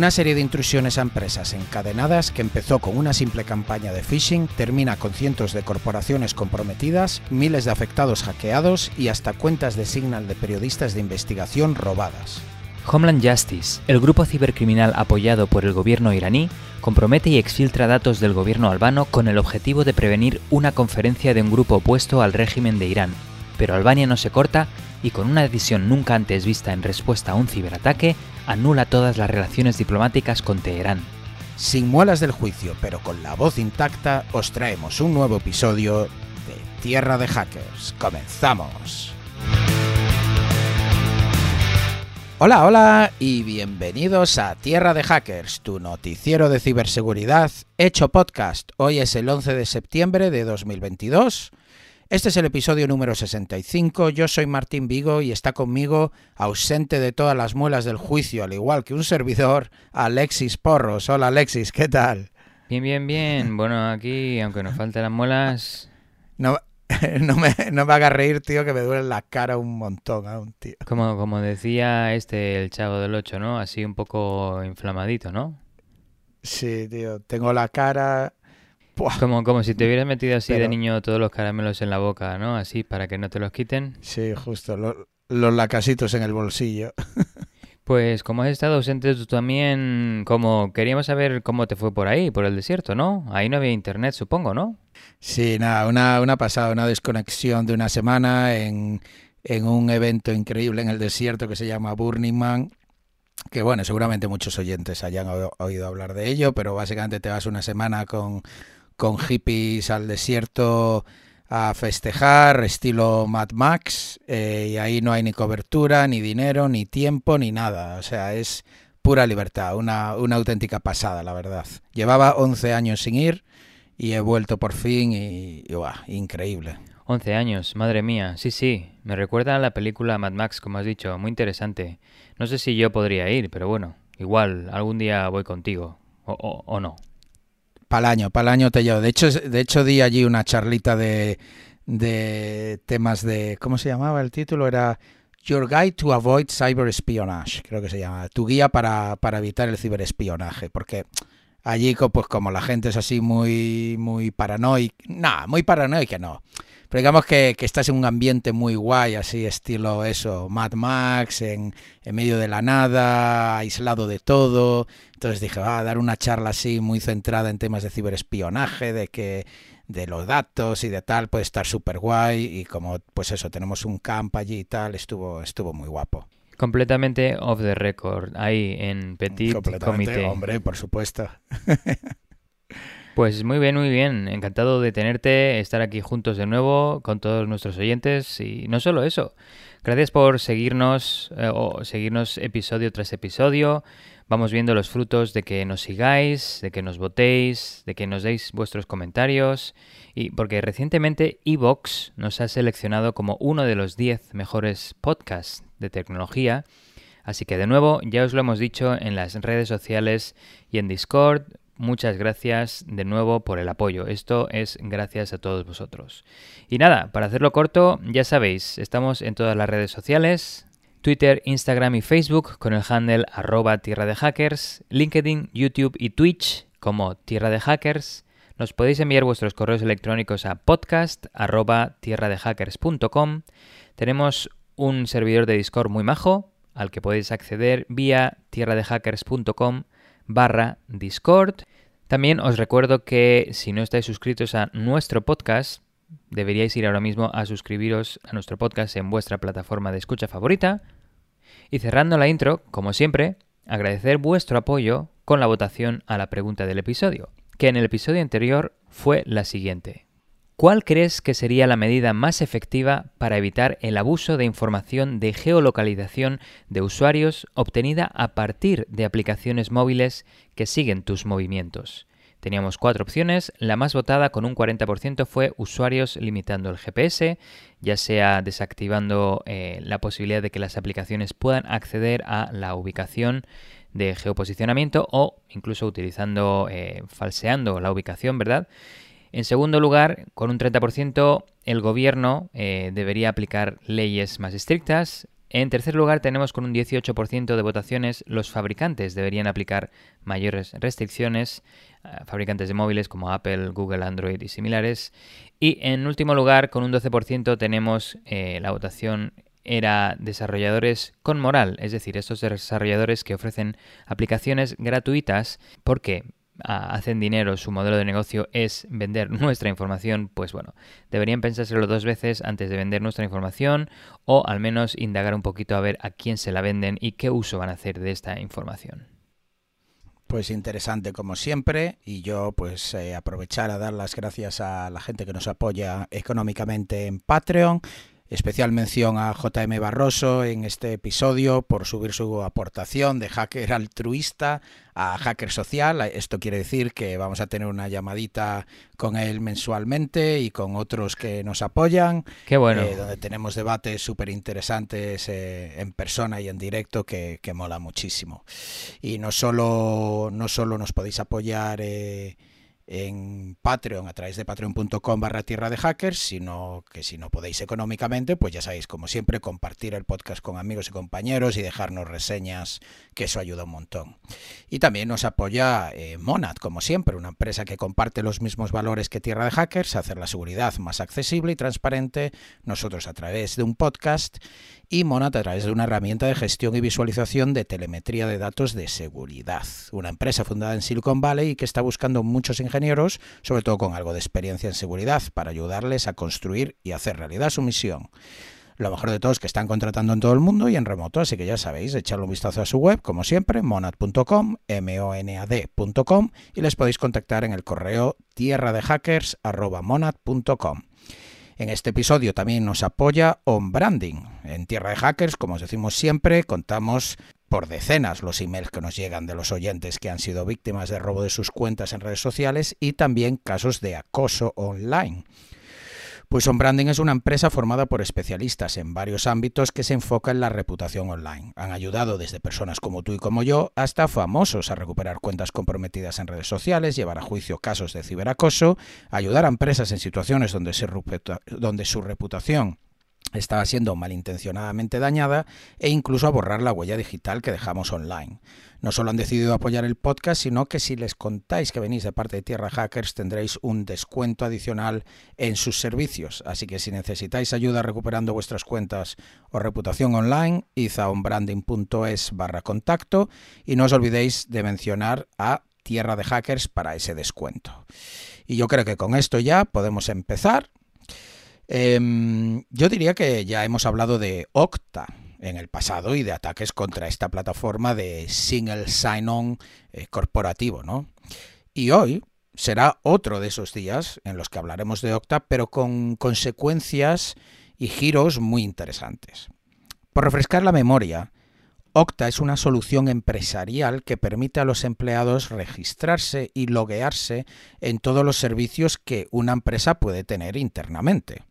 Una serie de intrusiones a empresas encadenadas que empezó con una simple campaña de phishing termina con cientos de corporaciones comprometidas, miles de afectados hackeados y hasta cuentas de Signal de periodistas de investigación robadas. Homeland Justice, el grupo cibercriminal apoyado por el gobierno iraní, compromete y exfiltra datos del gobierno albano con el objetivo de prevenir una conferencia de un grupo opuesto al régimen de Irán. Pero Albania no se corta y con una decisión nunca antes vista en respuesta a un ciberataque, anula todas las relaciones diplomáticas con Teherán. Sin muelas del juicio, pero con la voz intacta, os traemos un nuevo episodio de Tierra de Hackers. ¡Comenzamos! Hola, hola y bienvenidos a Tierra de Hackers, tu noticiero de ciberseguridad hecho podcast. Hoy es el 11 de septiembre de 2022 este es el episodio número 65. Yo soy Martín Vigo y está conmigo, ausente de todas las muelas del juicio, al igual que un servidor, Alexis Porros. Hola Alexis, ¿qué tal? Bien, bien, bien. Bueno, aquí, aunque nos falten las muelas... No, no, me, no me hagas reír, tío, que me duele la cara un montón aún, tío. Como, como decía este, el chavo del 8, ¿no? Así un poco inflamadito, ¿no? Sí, tío. Tengo la cara como, como si te hubieras metido así de niño todos los caramelos en la boca, ¿no? Así para que no te los quiten. Sí, justo, los lacasitos en el bolsillo. Pues como has estado ausente tú también, como queríamos saber cómo te fue por ahí, por el desierto, ¿no? Ahí no había internet, supongo, ¿no? Sí, nada, una, una pasada, una desconexión de una semana en, en un evento increíble en el desierto que se llama Burning Man que bueno, seguramente muchos oyentes hayan oído hablar de ello, pero básicamente te vas una semana con con hippies al desierto a festejar, estilo Mad Max, eh, y ahí no hay ni cobertura, ni dinero, ni tiempo, ni nada. O sea, es pura libertad, una, una auténtica pasada, la verdad. Llevaba 11 años sin ir y he vuelto por fin y, increíble. 11 años, madre mía, sí, sí, me recuerda a la película Mad Max, como has dicho, muy interesante. No sé si yo podría ir, pero bueno, igual algún día voy contigo, o, o no. Para el año, año te llevo. De hecho, de hecho di allí una charlita de, de temas de... ¿Cómo se llamaba el título? Era Your Guide to Avoid Cyber Espionage, creo que se llama. Tu guía para, para evitar el ciberespionaje. Porque allí, pues como la gente es así muy, muy paranoica... Nada, muy paranoica no. Pero digamos que, que, estás en un ambiente muy guay, así estilo eso, Mad Max, en, en medio de la nada, aislado de todo. Entonces dije, va a dar una charla así muy centrada en temas de ciberespionaje, de que de los datos y de tal, puede estar súper guay. Y como pues eso, tenemos un camp allí y tal, estuvo, estuvo muy guapo. Completamente off the record, ahí en Petit Comité. Hombre, por supuesto. Pues muy bien, muy bien. Encantado de tenerte, estar aquí juntos de nuevo con todos nuestros oyentes y no solo eso. Gracias por seguirnos eh, o seguirnos episodio tras episodio. Vamos viendo los frutos de que nos sigáis, de que nos votéis, de que nos deis vuestros comentarios y porque recientemente Evox nos ha seleccionado como uno de los 10 mejores podcasts de tecnología. Así que de nuevo, ya os lo hemos dicho en las redes sociales y en Discord, muchas gracias de nuevo por el apoyo. Esto es gracias a todos vosotros. Y nada, para hacerlo corto, ya sabéis, estamos en todas las redes sociales. Twitter, Instagram y Facebook con el handle arroba tierra de hackers, LinkedIn, YouTube y Twitch como tierra de hackers. Nos podéis enviar vuestros correos electrónicos a podcast arroba tierradehackers.com. Tenemos un servidor de Discord muy majo al que podéis acceder vía tierradehackers.com barra Discord. También os recuerdo que si no estáis suscritos a nuestro podcast, deberíais ir ahora mismo a suscribiros a nuestro podcast en vuestra plataforma de escucha favorita. Y cerrando la intro, como siempre, agradecer vuestro apoyo con la votación a la pregunta del episodio, que en el episodio anterior fue la siguiente. ¿Cuál crees que sería la medida más efectiva para evitar el abuso de información de geolocalización de usuarios obtenida a partir de aplicaciones móviles que siguen tus movimientos? Teníamos cuatro opciones, la más votada con un 40% fue usuarios limitando el GPS, ya sea desactivando eh, la posibilidad de que las aplicaciones puedan acceder a la ubicación de geoposicionamiento o incluso utilizando, eh, falseando la ubicación, ¿verdad? En segundo lugar, con un 30%, el gobierno eh, debería aplicar leyes más estrictas. En tercer lugar tenemos con un 18% de votaciones los fabricantes deberían aplicar mayores restricciones, eh, fabricantes de móviles como Apple, Google, Android y similares. Y en último lugar con un 12% tenemos eh, la votación era desarrolladores con moral, es decir, estos desarrolladores que ofrecen aplicaciones gratuitas porque hacen dinero, su modelo de negocio es vender nuestra información, pues bueno, deberían pensárselo dos veces antes de vender nuestra información o al menos indagar un poquito a ver a quién se la venden y qué uso van a hacer de esta información. Pues interesante como siempre y yo pues eh, aprovechar a dar las gracias a la gente que nos apoya económicamente en Patreon Especial mención a JM Barroso en este episodio por subir su aportación de hacker altruista a hacker social. Esto quiere decir que vamos a tener una llamadita con él mensualmente y con otros que nos apoyan. Qué bueno. Eh, donde tenemos debates súper interesantes eh, en persona y en directo que, mola muchísimo. Y no solo, no solo nos podéis apoyar. Eh, en Patreon a través de patreon.com barra tierra de hackers, sino que si no podéis económicamente, pues ya sabéis, como siempre, compartir el podcast con amigos y compañeros y dejarnos reseñas, que eso ayuda un montón. Y también nos apoya eh, Monad, como siempre, una empresa que comparte los mismos valores que Tierra de Hackers, hacer la seguridad más accesible y transparente, nosotros a través de un podcast y Monad a través de una herramienta de gestión y visualización de telemetría de datos de seguridad. Una empresa fundada en Silicon Valley y que está buscando muchos ingenieros, sobre todo con algo de experiencia en seguridad, para ayudarles a construir y hacer realidad su misión. Lo mejor de todo es que están contratando en todo el mundo y en remoto, así que ya sabéis, echarle un vistazo a su web, como siempre, monad.com, m-o-n-a-d.com, y les podéis contactar en el correo tierradehackers.monad.com. En este episodio también nos apoya On Branding. En Tierra de Hackers, como os decimos siempre, contamos por decenas los emails que nos llegan de los oyentes que han sido víctimas de robo de sus cuentas en redes sociales y también casos de acoso online. Pues On Branding es una empresa formada por especialistas en varios ámbitos que se enfoca en la reputación online. Han ayudado desde personas como tú y como yo hasta famosos a recuperar cuentas comprometidas en redes sociales, llevar a juicio casos de ciberacoso, ayudar a empresas en situaciones donde, donde su reputación estaba siendo malintencionadamente dañada e incluso a borrar la huella digital que dejamos online. No solo han decidido apoyar el podcast, sino que si les contáis que venís de parte de Tierra Hackers tendréis un descuento adicional en sus servicios. Así que si necesitáis ayuda recuperando vuestras cuentas o reputación online, a barra contacto y no os olvidéis de mencionar a Tierra de Hackers para ese descuento. Y yo creo que con esto ya podemos empezar Em, yo diría que ya hemos hablado de Octa en el pasado y de ataques contra esta plataforma de single sign-on eh, corporativo, ¿no? Y hoy será otro de esos días en los que hablaremos de Octa, pero con consecuencias y giros muy interesantes. Por refrescar la memoria, Octa es una solución empresarial que permite a los empleados registrarse y loguearse en todos los servicios que una empresa puede tener internamente.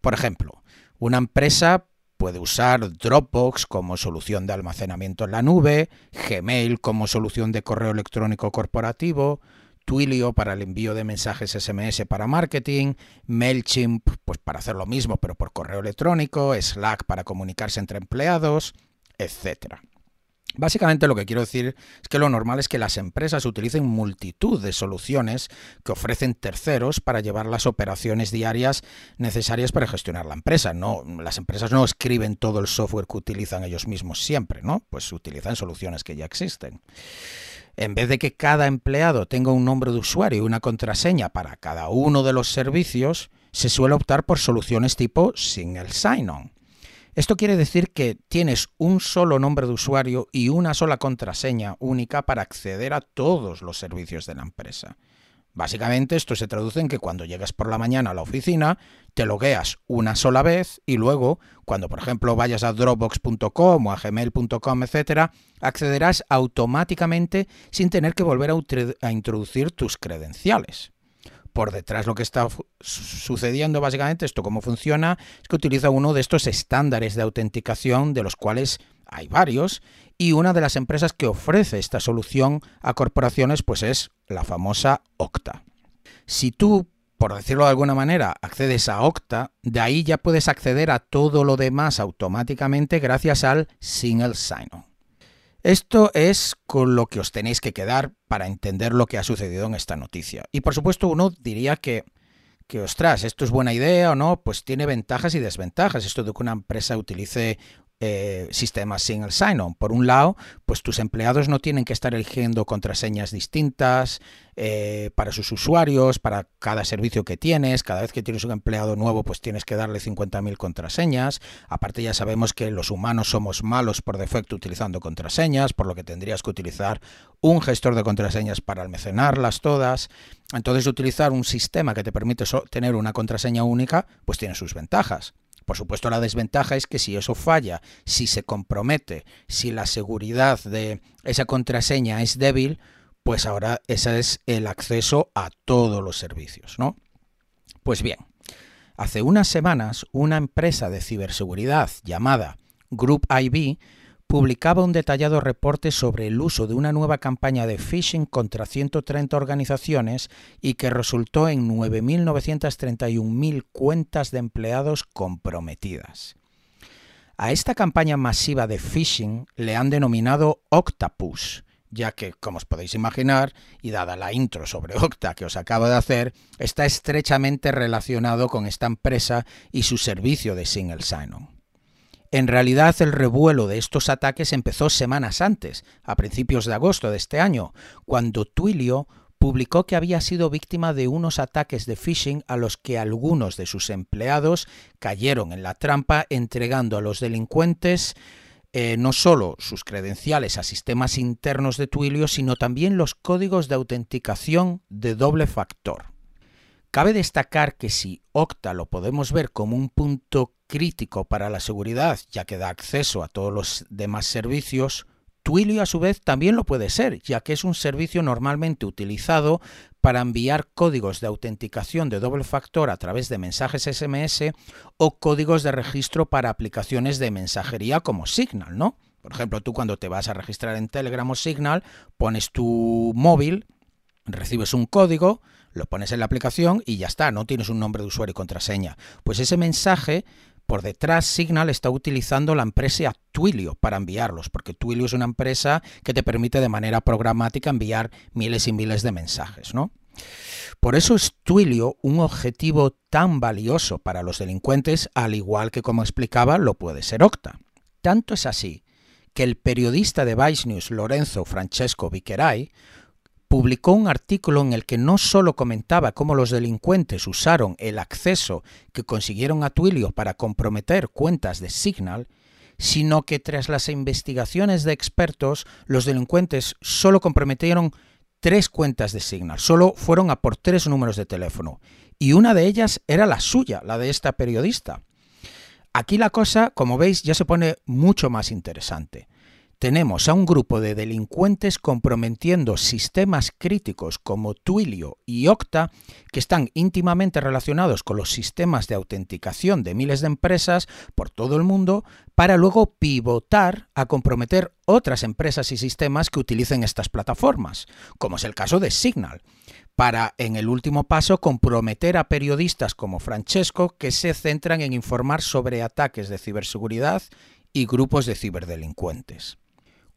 Por ejemplo, una empresa puede usar Dropbox como solución de almacenamiento en la nube, Gmail como solución de correo electrónico corporativo, Twilio para el envío de mensajes SMS para marketing, Mailchimp pues para hacer lo mismo pero por correo electrónico, Slack para comunicarse entre empleados, etc. Básicamente lo que quiero decir es que lo normal es que las empresas utilicen multitud de soluciones que ofrecen terceros para llevar las operaciones diarias necesarias para gestionar la empresa. No, las empresas no escriben todo el software que utilizan ellos mismos siempre, ¿no? Pues utilizan soluciones que ya existen. En vez de que cada empleado tenga un nombre de usuario y una contraseña para cada uno de los servicios, se suele optar por soluciones tipo single sign-on esto quiere decir que tienes un solo nombre de usuario y una sola contraseña única para acceder a todos los servicios de la empresa. Básicamente esto se traduce en que cuando llegas por la mañana a la oficina, te logueas una sola vez y luego, cuando por ejemplo vayas a dropbox.com o a gmail.com, etc., accederás automáticamente sin tener que volver a introducir tus credenciales por detrás lo que está sucediendo básicamente, esto cómo funciona, es que utiliza uno de estos estándares de autenticación, de los cuales hay varios, y una de las empresas que ofrece esta solución a corporaciones pues es la famosa Okta. Si tú por decirlo de alguna manera, accedes a Okta, de ahí ya puedes acceder a todo lo demás automáticamente gracias al Single Sign-On. Esto es con lo que os tenéis que quedar para entender lo que ha sucedido en esta noticia. Y por supuesto uno diría que, que, ostras, esto es buena idea o no, pues tiene ventajas y desventajas. Esto de que una empresa utilice eh, sistemas single sign-on. Por un lado, pues tus empleados no tienen que estar eligiendo contraseñas distintas eh, para sus usuarios, para cada servicio que tienes. Cada vez que tienes un empleado nuevo, pues tienes que darle 50.000 contraseñas. Aparte ya sabemos que los humanos somos malos por defecto utilizando contraseñas, por lo que tendrías que utilizar un gestor de contraseñas para almacenarlas todas. Entonces utilizar un sistema que te permite tener una contraseña única, pues tiene sus ventajas. Por supuesto, la desventaja es que si eso falla, si se compromete, si la seguridad de esa contraseña es débil, pues ahora ese es el acceso a todos los servicios, ¿no? Pues bien, hace unas semanas una empresa de ciberseguridad llamada Group IB publicaba un detallado reporte sobre el uso de una nueva campaña de phishing contra 130 organizaciones y que resultó en 9.931.000 cuentas de empleados comprometidas. A esta campaña masiva de phishing le han denominado Octapus, ya que, como os podéis imaginar, y dada la intro sobre Octa que os acabo de hacer, está estrechamente relacionado con esta empresa y su servicio de Single Sign-On. En realidad el revuelo de estos ataques empezó semanas antes, a principios de agosto de este año, cuando Twilio publicó que había sido víctima de unos ataques de phishing a los que algunos de sus empleados cayeron en la trampa entregando a los delincuentes eh, no solo sus credenciales a sistemas internos de Twilio, sino también los códigos de autenticación de doble factor. Cabe destacar que si Okta lo podemos ver como un punto crítico para la seguridad, ya que da acceso a todos los demás servicios, Twilio a su vez también lo puede ser, ya que es un servicio normalmente utilizado para enviar códigos de autenticación de doble factor a través de mensajes SMS o códigos de registro para aplicaciones de mensajería como Signal, ¿no? Por ejemplo, tú cuando te vas a registrar en Telegram o Signal, pones tu móvil, recibes un código, lo pones en la aplicación y ya está, no tienes un nombre de usuario y contraseña. Pues ese mensaje por detrás Signal está utilizando la empresa Twilio para enviarlos, porque Twilio es una empresa que te permite de manera programática enviar miles y miles de mensajes, ¿no? Por eso es Twilio un objetivo tan valioso para los delincuentes, al igual que como explicaba lo puede ser Octa. Tanto es así que el periodista de Vice News Lorenzo Francesco Viquerai publicó un artículo en el que no solo comentaba cómo los delincuentes usaron el acceso que consiguieron a Twilio para comprometer cuentas de Signal, sino que tras las investigaciones de expertos, los delincuentes solo comprometieron tres cuentas de Signal, solo fueron a por tres números de teléfono, y una de ellas era la suya, la de esta periodista. Aquí la cosa, como veis, ya se pone mucho más interesante tenemos a un grupo de delincuentes comprometiendo sistemas críticos como Twilio y Okta, que están íntimamente relacionados con los sistemas de autenticación de miles de empresas por todo el mundo, para luego pivotar a comprometer otras empresas y sistemas que utilicen estas plataformas, como es el caso de Signal para, en el último paso, comprometer a periodistas como Francesco que se centran en informar sobre ataques de ciberseguridad y grupos de ciberdelincuentes.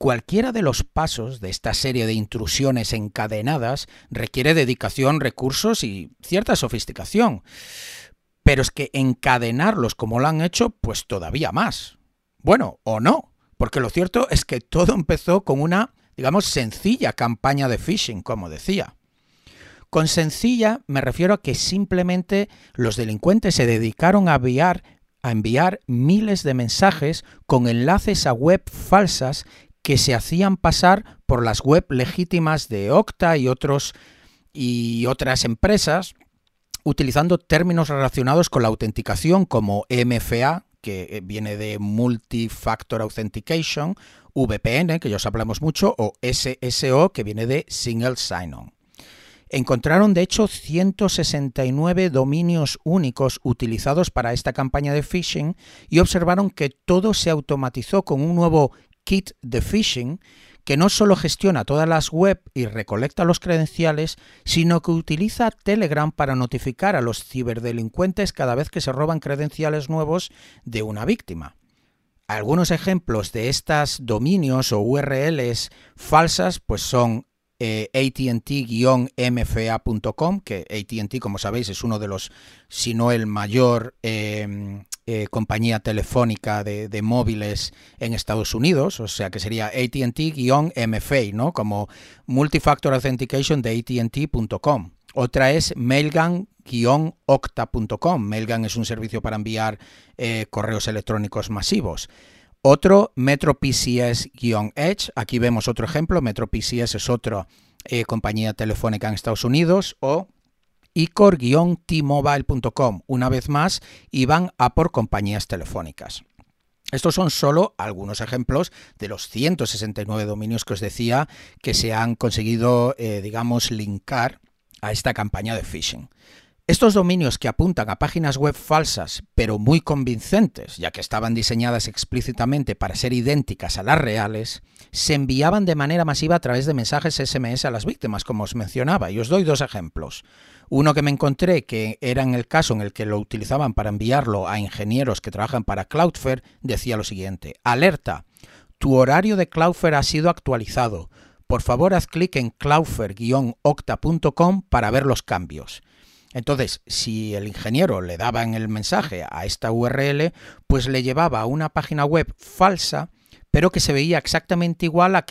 Cualquiera de los pasos de esta serie de intrusiones encadenadas requiere dedicación, recursos y cierta sofisticación. Pero es que encadenarlos como lo han hecho, pues todavía más. Bueno, o no, porque lo cierto es que todo empezó con una, digamos, sencilla campaña de phishing, como decía. Con sencilla me refiero a que simplemente los delincuentes se dedicaron a enviar, a enviar miles de mensajes con enlaces a web falsas que se hacían pasar por las web legítimas de Okta y otros y otras empresas utilizando términos relacionados con la autenticación como MFA, que eh, viene de Multifactor Authentication, VPN, que ya os hablamos mucho, o SSO, que viene de Single Sign-On. Encontraron de hecho 169 dominios únicos utilizados para esta campaña de phishing y observaron que todo se automatizó con un nuevo kit de phishing que no solo gestiona todas las web y recolecta los credenciales, sino que utiliza Telegram para notificar a los ciberdelincuentes cada vez que se roban credenciales nuevos de una víctima. Algunos ejemplos de estas dominios o URLs falsas pues son eh, ATT-MFA.com, que ATT, como sabéis, es uno de los, si no el mayor em, eh, compañía telefónica de, móviles en Estados Unidos, o sea que sería ATT-MFA, ¿no? Como Multifactor Authentication de ATT.com. Otra es mailgun-octa.com. Mailgun es un servicio para enviar eh, correos electrónicos masivos. Otro, MetroPCS-Edge. Aquí vemos otro ejemplo. MetroPCS es otra eh, compañía telefónica en Estados Unidos. O icor-tmobile.com. Una vez más, iban a por compañías telefónicas. Estos son solo algunos ejemplos de los 169 dominios que os decía que se han conseguido, eh, digamos, linkar a esta campaña de phishing. Estos dominios que apuntan a páginas web falsas, pero muy convincentes, ya que estaban diseñadas explícitamente para ser idénticas a las reales, se enviaban de manera masiva a través de mensajes SMS a las víctimas, como os mencionaba, y os doy dos ejemplos. Uno que me encontré, que era en el caso en el que lo utilizaban para enviarlo a ingenieros que trabajan para Cloudflare, decía lo siguiente, alerta, tu horario de Cloudflare ha sido actualizado. Por favor, haz clic en cloudflare-octa.com para ver los cambios. Entonces, si el ingeniero le daba en el mensaje a esta URL, pues le llevaba a una página web falsa, pero que se veía exactamente igual a,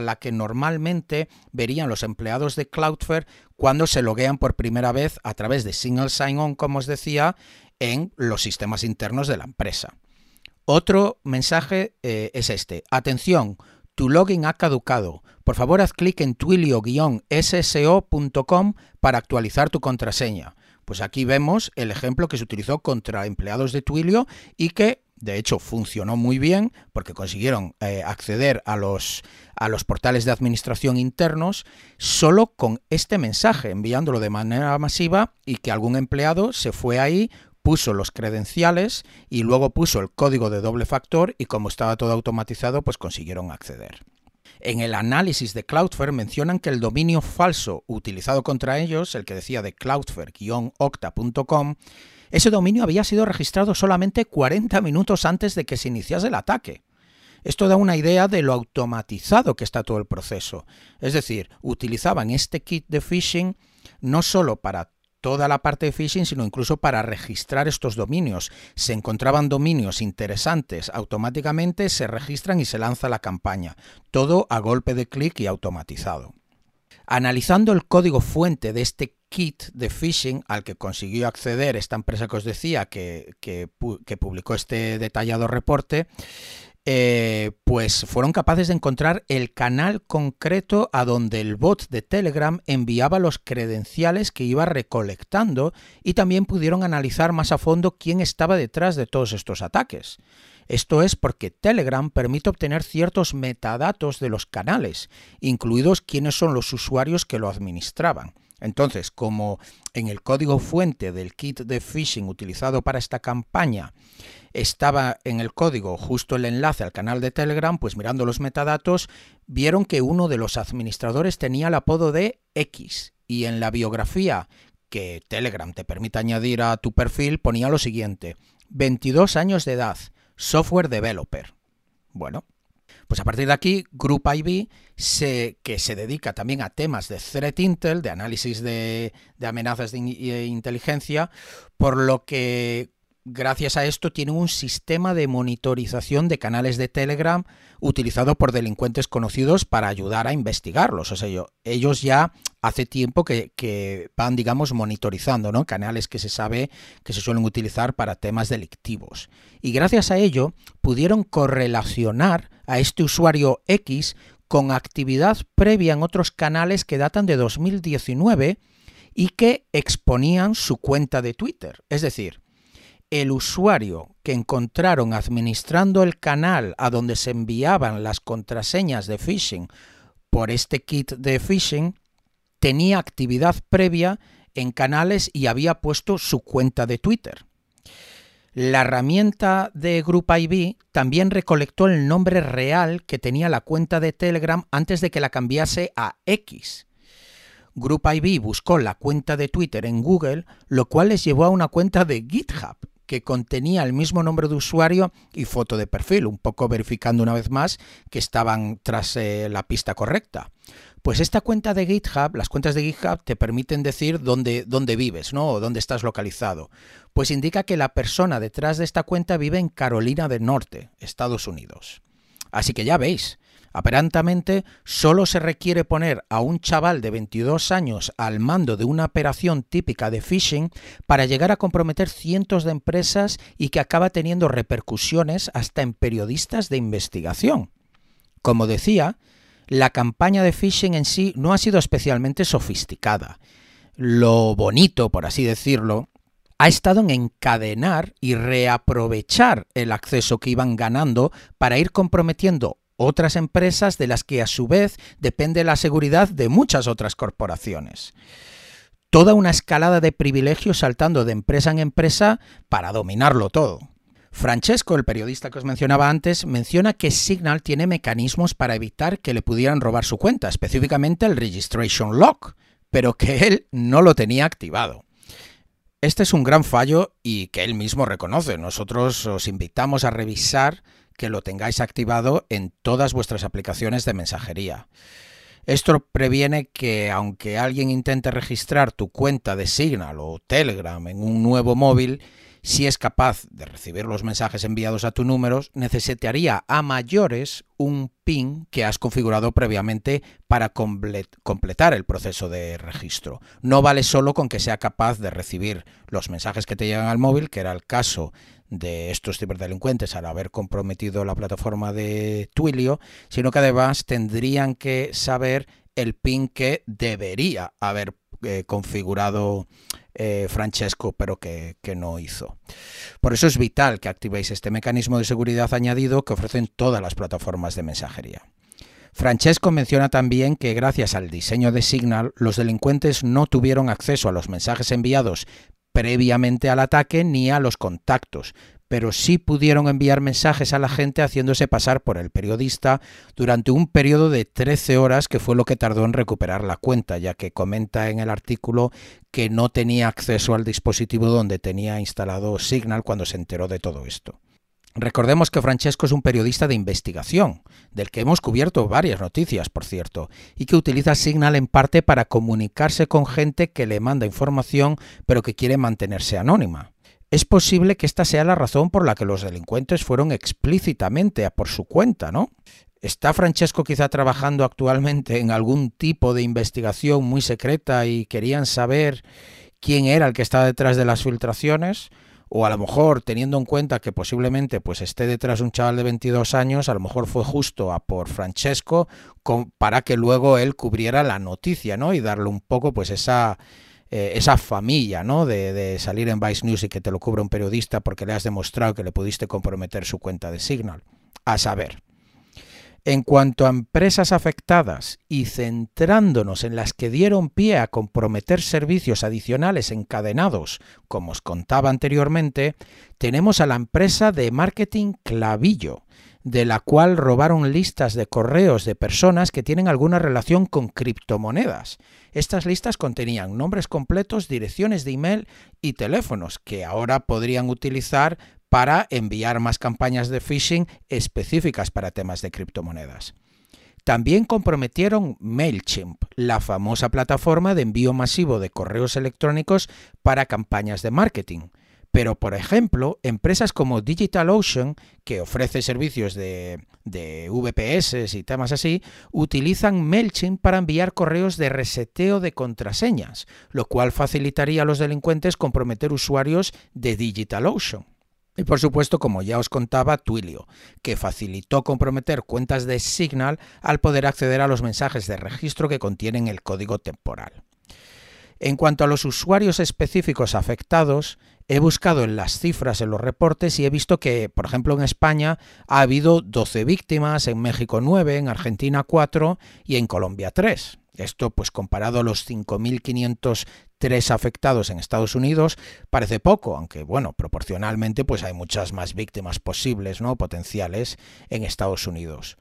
la que normalmente verían los empleados de Cloudflare cuando se loguean por primera vez a través de Single Sign-On, como os decía, en los sistemas internos de la empresa. Otro mensaje eh, es este. Atención, tu login ha caducado. Por favor, haz clic en twilio-sso.com para actualizar tu contraseña. Pues aquí vemos el ejemplo que se utilizó contra empleados de Twilio y que de hecho funcionó muy bien porque consiguieron eh, acceder a los, a los portales de administración internos solo con este mensaje, enviándolo de manera masiva y que algún empleado se fue ahí, puso los credenciales y luego puso el código de doble factor y como estaba todo automatizado, pues consiguieron acceder. En el análisis de Cloudflare mencionan que el dominio falso utilizado contra ellos, el que decía de cloudflare-octa.com, ese dominio había sido registrado solamente 40 minutos antes de que se iniciase el ataque. Esto da una idea de lo automatizado que está todo el proceso. Es decir, utilizaban este kit de phishing no solo para toda la parte de phishing, sino incluso para registrar estos dominios. Se encontraban dominios interesantes, automáticamente se registran y se lanza la campaña. Todo a golpe de clic y automatizado. Analizando el código fuente de este kit de phishing al que consiguió acceder esta empresa que os decía que, que, publicó este detallado reporte, eh, pues fueron capaces de encontrar el canal concreto a donde el bot de Telegram enviaba los credenciales que iba recolectando y también pudieron analizar más a fondo quién estaba detrás de todos estos ataques. Esto es porque Telegram permite obtener ciertos metadatos de los canales, incluidos quiénes son los usuarios que lo administraban. Entonces, como en el código fuente del kit de phishing utilizado para esta campaña estaba en el código justo el enlace al canal de Telegram, pues mirando los metadatos, vieron que uno de los administradores tenía el apodo de X y en la biografía que Telegram te permite añadir a tu perfil ponía lo siguiente, 22 años de edad, software developer. Bueno, pues a partir de aquí, Group IB, se, que se dedica también a temas de threat intel, de análisis de, de amenazas de inteligencia, por lo que gracias a esto tienen un sistema de monitorización de canales de Telegram utilizado por delincuentes conocidos para ayudar a investigarlos. O sea, ellos ya hace tiempo que, van, digamos, monitorizando ¿no? canales que se sabe que se suelen utilizar para temas delictivos. Y gracias a ello pudieron correlacionar a este usuario X con actividad previa en otros canales que datan de 2019 y que exponían su cuenta de Twitter. Es decir, el usuario que encontraron administrando el canal a donde se enviaban las contraseñas de phishing por este kit de phishing tenía actividad previa en canales y había puesto su cuenta de Twitter. La herramienta de Group IB también recolectó el nombre real que tenía la cuenta de Telegram antes de que la cambiase a X. Group IB buscó la cuenta de Twitter en Google, lo cual les llevó a una cuenta de GitHub que contenía el mismo nombre de usuario y foto de perfil, un poco verificando una vez más que estaban tras eh, la pista correcta. Pues esta cuenta de GitHub, las cuentas de GitHub te permiten decir dónde, dónde vives, ¿no? O dónde estás localizado. Pues indica que la persona detrás de esta cuenta vive en Carolina del Norte, Estados Unidos. Así que ya veis, Aparentemente, solo se requiere poner a un chaval de 22 años al mando de una operación típica de phishing para llegar a comprometer cientos de empresas y que acaba teniendo repercusiones hasta en periodistas de investigación. Como decía, la campaña de phishing en sí no ha sido especialmente sofisticada. Lo bonito, por así decirlo, ha estado en encadenar y reaprovechar el acceso que iban ganando para ir comprometiendo otras empresas de las que a su vez depende la seguridad de muchas otras corporaciones. Toda una escalada de privilegios saltando de empresa en empresa para dominarlo todo. Francesco, el periodista que os mencionaba antes, menciona que Signal tiene mecanismos para evitar que le pudieran robar su cuenta, específicamente el Registration Lock, pero que él no lo tenía activado. Este es un gran fallo y que él mismo reconoce. Nosotros os invitamos a revisar que lo tengáis activado en todas vuestras aplicaciones de mensajería. Esto previene que aunque alguien intente registrar tu cuenta de Signal o Telegram en un nuevo móvil, si es capaz de recibir los mensajes enviados a tu número, necesitaría a mayores un PIN que has configurado previamente para completar el proceso de registro. No vale solo con que sea capaz de recibir los mensajes que te llegan al móvil, que era el caso de estos ciberdelincuentes al haber comprometido la plataforma de Twilio, sino que además tendrían que saber el PIN que debería haber eh, configurado eh, Francesco, pero que, que, no hizo. Por eso es vital que activéis este mecanismo de seguridad añadido que ofrecen todas las plataformas de mensajería. Francesco menciona también que gracias al diseño de Signal, los delincuentes no tuvieron acceso a los mensajes enviados previamente al ataque ni a los contactos, pero sí pudieron enviar mensajes a la gente haciéndose pasar por el periodista durante un periodo de 13 horas que fue lo que tardó en recuperar la cuenta, ya que comenta en el artículo que no tenía acceso al dispositivo donde tenía instalado Signal cuando se enteró de todo esto. Recordemos que Francesco es un periodista de investigación, del que hemos cubierto varias noticias, por cierto, y que utiliza Signal en parte para comunicarse con gente que le manda información pero que quiere mantenerse anónima. Es posible que esta sea la razón por la que los delincuentes fueron explícitamente a por su cuenta, ¿no? ¿Está Francesco quizá trabajando actualmente en algún tipo de investigación muy secreta y querían saber quién era el que estaba detrás de las filtraciones? o a lo mejor teniendo en cuenta que posiblemente pues esté detrás un chaval de 22 años, a lo mejor fue justo a por Francesco para que luego él cubriera la noticia, ¿no? Y darle un poco pues esa eh, esa familia, ¿no? De, de, salir en Vice News y que te lo cubra un periodista porque le has demostrado que le pudiste comprometer su cuenta de Signal. A saber. En cuanto a empresas afectadas y centrándonos en las que dieron pie a comprometer servicios adicionales encadenados, como os contaba anteriormente, tenemos a la empresa de marketing Clavillo, de la cual robaron listas de correos de personas que tienen alguna relación con criptomonedas. Estas listas contenían nombres completos, direcciones de email y teléfonos que ahora podrían utilizar para enviar más campañas de phishing específicas para temas de criptomonedas. También comprometieron MailChimp, la famosa plataforma de envío masivo de correos electrónicos para campañas de marketing. Pero, por ejemplo, empresas como DigitalOcean, que ofrece servicios de, de, VPS y temas así, utilizan MailChimp para enviar correos de reseteo de contraseñas, lo cual facilitaría a los delincuentes comprometer usuarios de DigitalOcean. Y por supuesto, como ya os contaba, Twilio, que facilitó comprometer cuentas de Signal al poder acceder a los mensajes de registro que contienen el código temporal. En cuanto a los usuarios específicos afectados, he buscado en las cifras en los reportes y he visto que, por ejemplo, en España ha habido 12 víctimas, en México 9, en Argentina 4 y en Colombia 3. Esto pues comparado a los 5.500 tres afectados en Estados Unidos parece poco, aunque bueno, proporcionalmente pues hay muchas más víctimas posibles, ¿no? potenciales en Estados Unidos.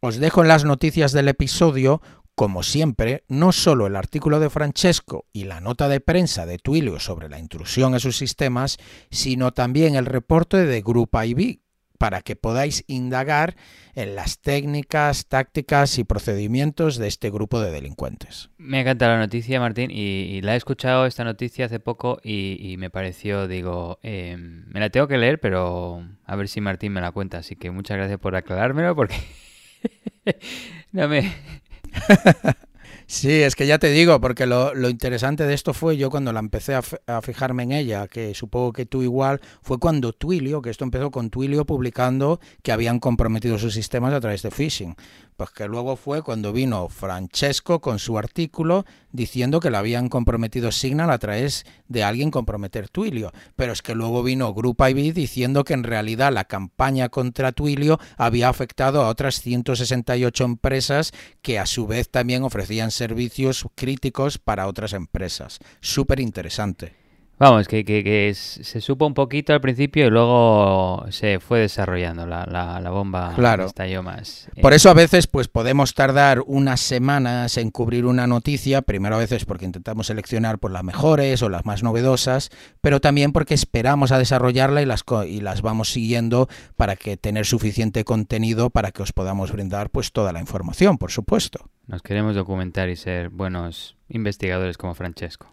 Os dejo en las noticias del episodio como siempre, no solo el artículo de Francesco y la nota de prensa de Twilio sobre la intrusión en sus sistemas, sino también el reporte de Group IB, para que podáis indagar en las técnicas, tácticas y procedimientos de este grupo de delincuentes. Me encanta la noticia, Martín, y, la he escuchado esta noticia hace poco y, me pareció, digo, em, me la tengo que leer, pero a ver si Martín me la cuenta. Así que muchas gracias por aclarármelo porque no me... Sí, es que ya te digo, porque lo, interesante de esto fue yo cuando la empecé a, fijarme en ella, que supongo que tú igual, fue cuando Twilio, que esto empezó con Twilio publicando que habían comprometido sus sistemas a través de phishing. Pues que luego fue cuando vino Francesco con su artículo diciendo que lo habían comprometido Signal a través de alguien comprometer Twilio. Pero es que luego vino Group IB diciendo que en realidad la campaña contra Twilio había afectado a otras 168 empresas que a su vez también ofrecían servicios críticos para otras empresas. Súper interesante. Vamos, que, que, se supo un poquito al principio y luego se fue desarrollando la, la, bomba claro. estalló más. Por eso a veces pues podemos tardar unas semanas en cubrir una noticia, primero a veces porque intentamos seleccionar por las mejores o las más novedosas, pero también porque esperamos a desarrollarla y las, y las vamos siguiendo para que tener suficiente contenido para que os podamos brindar pues toda la información, por supuesto. Nos queremos documentar y ser buenos investigadores como Francesco.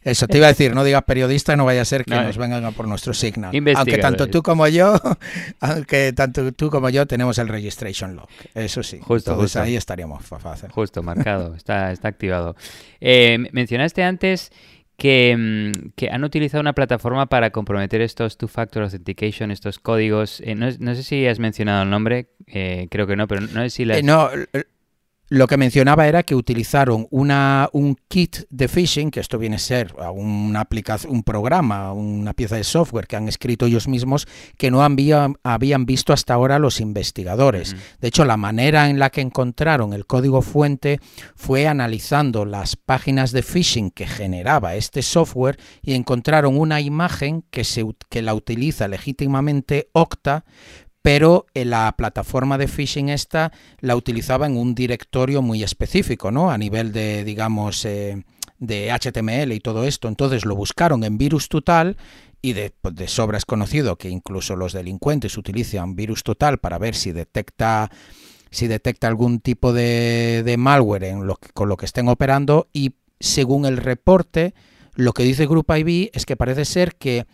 Eso te iba a decir, no digas periodista, no vaya a ser que nos eh, vengan a por nuestro signal. Aunque tanto tú como yo, aunque tanto tú como yo tenemos el registration log. Eso sí. Justo, Entonces ahí estaríamos fácil. Justo, marcado, está, está activado. Eh, mencionaste antes que, mm, que, han utilizado una plataforma para comprometer estos two-factor authentication, estos códigos. Eh, no, sé si has mencionado el nombre, creo que no, pero no sé si la... no, lo que mencionaba era que utilizaron una, un kit de phishing, que esto viene a ser una aplicación, un programa, una pieza de software que han escrito ellos mismos, que no habían, habían visto hasta ahora los investigadores. De hecho, la manera en la que encontraron el código fuente fue analizando las páginas de phishing que generaba este software y encontraron una imagen que, se, que la utiliza legítimamente Okta, pero la plataforma de phishing esta la utilizaba en un directorio muy específico, ¿no? A nivel de, digamos, eh, de HTML y todo esto. Entonces lo buscaron en Virus Total y de, pues, de, sobra es conocido que incluso los delincuentes utilizan Virus Total para ver si detecta si detecta algún tipo de, de malware en lo con lo que estén operando y según el reporte lo que dice Group IB es que parece ser que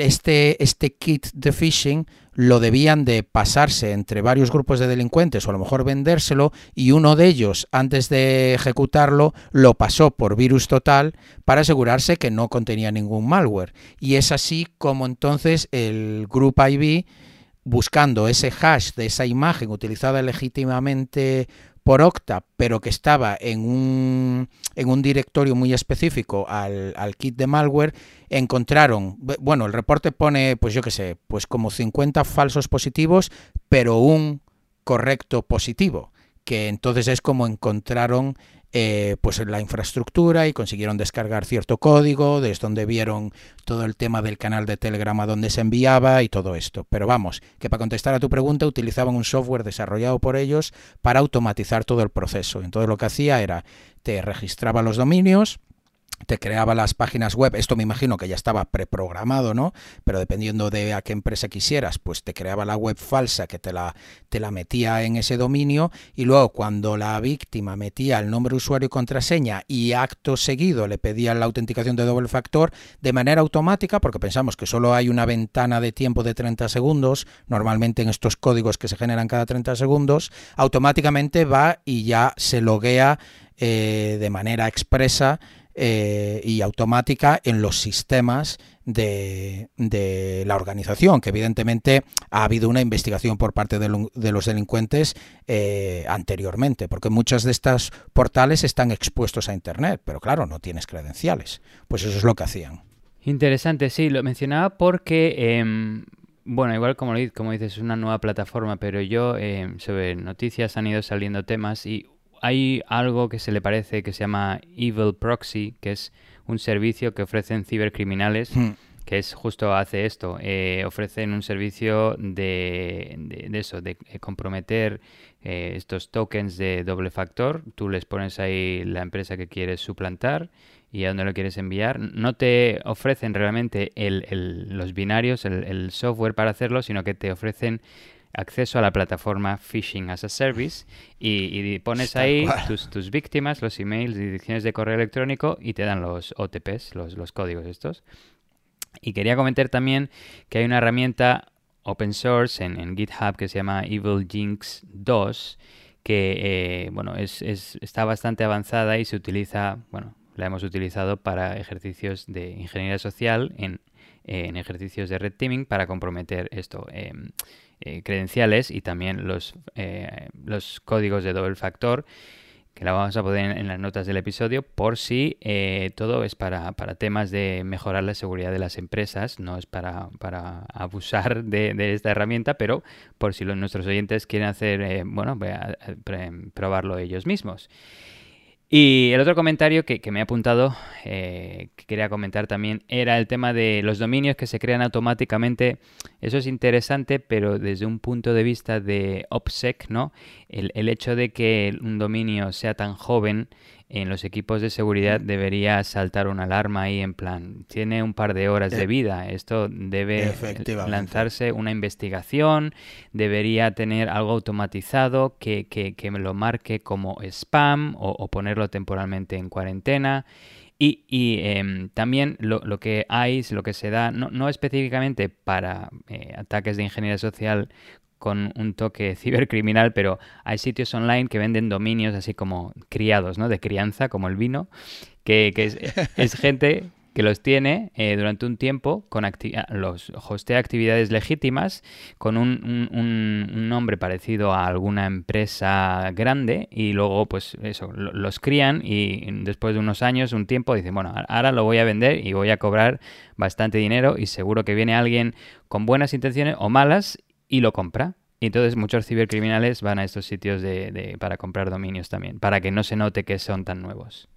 este, este kit de phishing lo debían de pasarse entre varios grupos de delincuentes o a lo mejor vendérselo y uno de ellos antes de ejecutarlo lo pasó por virus total para asegurarse que no contenía ningún malware. Y es así como entonces el Group IB buscando ese hash de esa imagen utilizada legítimamente por Octa, pero que estaba en un, en un directorio muy específico al, al, kit de malware, encontraron, bueno, el reporte pone, pues yo qué sé, pues como 50 falsos positivos, pero un correcto positivo, que entonces es como encontraron eh, pues la infraestructura y consiguieron descargar cierto código, desde donde vieron todo el tema del canal de Telegram a donde se enviaba y todo esto. Pero vamos, que para contestar a tu pregunta utilizaban un software desarrollado por ellos para automatizar todo el proceso. Entonces lo que hacía era, te registraba los dominios, te creaba las páginas web, esto me imagino que ya estaba preprogramado, ¿no? Pero dependiendo de a qué empresa quisieras, pues te creaba la web falsa que te la, te la metía en ese dominio y luego cuando la víctima metía el nombre usuario y contraseña y acto seguido le pedía la autenticación de doble factor de manera automática, porque pensamos que solo hay una ventana de tiempo de 30 segundos, normalmente en estos códigos que se generan cada 30 segundos, automáticamente va y ya se loguea eh, de manera expresa eh, y automática en los sistemas de, la organización, que evidentemente ha habido una investigación por parte de, los delincuentes eh, anteriormente, porque muchos de estos portales están expuestos a Internet, pero claro, no tienes credenciales. Pues eso es lo que hacían. Interesante, sí, lo mencionaba porque... Em, bueno, igual como, como dices, es una nueva plataforma, pero yo em, sobre noticias han ido saliendo temas y hay algo que se le parece que se llama Evil Proxy, que es un servicio que ofrecen cibercriminales. Hmm. que es justo hace esto, eh, ofrecen un servicio de, de- de eso, de eh, comprometer eh, estos tokens de doble factor, tú les pones ahí la empresa que quieres suplantar y a dónde lo quieres enviar. No te ofrecen realmente el- el- los binarios, el, el software para hacerlo, sino que te ofrecen acceso a la plataforma Phishing as a Service y, y pones ahí tus, tus víctimas, los emails, direcciones de correo electrónico y te dan los OTPs, los, los códigos estos. Y quería comentar también que hay una herramienta open source en, en GitHub que se llama Evil Jinx 2 que eh, bueno es, es- está bastante avanzada y se utiliza bueno la hemos utilizado para ejercicios de ingeniería social en, en ejercicios de red teaming para comprometer esto em, eh, credenciales y también los eh, los códigos de doble factor que la vamos a poner en, las notas del episodio por si eh, todo es para, para temas de mejorar la seguridad de las empresas, no es para, para abusar de, de esta herramienta, pero por si nuestros oyentes quieren hacer, bueno, probarlo ellos mismos. Y el otro comentario que, me he apuntado, eh, que quería comentar también, era el tema de los dominios que se crean automáticamente. Eso es interesante, pero desde un punto de vista de OPSEC, ¿no? El, el hecho de que un dominio sea tan joven en los equipos de seguridad debería saltar una alarma ahí en plan, tiene un par de horas de Eh, vida, esto debe lanzarse una investigación, debería tener algo automatizado que, que, que me lo marque como spam o, o ponerlo temporalmente en cuarentena. Y, y, em, también lo, lo que hay, lo que se da, no, no específicamente para eh, ataques de ingeniería social con un toque cibercriminal, pero hay sitios online que venden dominios así como criados, ¿no? De crianza, como el vino, que, que es, es gente que los tiene eh, durante un tiempo, con ah, los hostea actividades legítimas, con un, un- nombre parecido a alguna empresa grande, y luego, pues eso, lo- los crían y después de unos años, un tiempo, dicen, bueno, ahora lo voy a vender y voy a cobrar bastante dinero y seguro que viene alguien con buenas intenciones o malas y lo compra. Y entonces muchos cibercriminales van a estos sitios de, de- para comprar dominios también, para que no se note que son tan nuevos.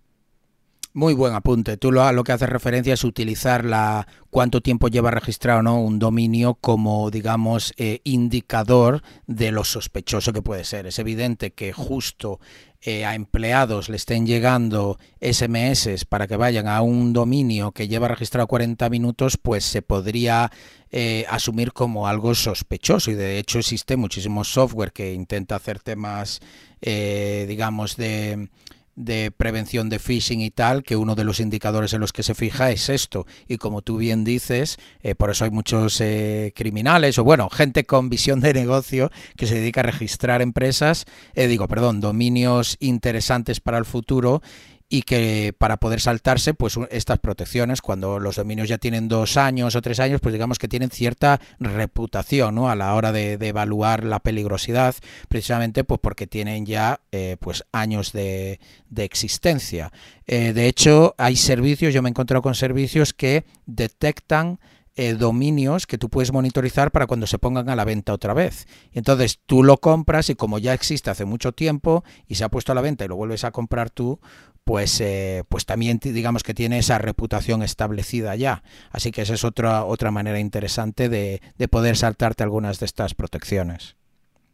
Muy buen apunte. Tú lo, lo que haces referencia es utilizar la cuánto tiempo lleva registrado ¿no? un dominio como, digamos, eh, indicador de lo sospechoso que puede ser. Es evidente que justo eh, a empleados le estén llegando SMS para que vayan a un dominio que lleva registrado 40 minutos, pues se podría eh, asumir como algo sospechoso. Y de hecho existe muchísimo software que intenta hacer temas, eh, digamos, de de prevención de phishing y tal, que uno de los indicadores en los que se fija es esto. Y como tú bien dices, eh, por eso hay muchos eh, criminales o bueno, gente con visión de negocio que se dedica a registrar empresas, eh, digo, perdón, dominios interesantes para el futuro y que para poder saltarse pues estas protecciones cuando los dominios ya tienen dos años o tres años pues digamos que tienen cierta reputación ¿no? a la hora de, evaluar la peligrosidad precisamente pues porque tienen ya eh, pues años de, de existencia eh, de hecho hay servicios yo me he encontrado con servicios que detectan eh, dominios que tú puedes monitorizar para cuando se pongan a la venta otra vez. Entonces tú lo compras y como ya existe hace mucho tiempo y se ha puesto a la venta y lo vuelves a comprar tú, pues, eh, pues también digamos que tiene esa reputación establecida ya. Así que esa es otra, otra manera interesante de, de poder saltarte algunas de estas protecciones.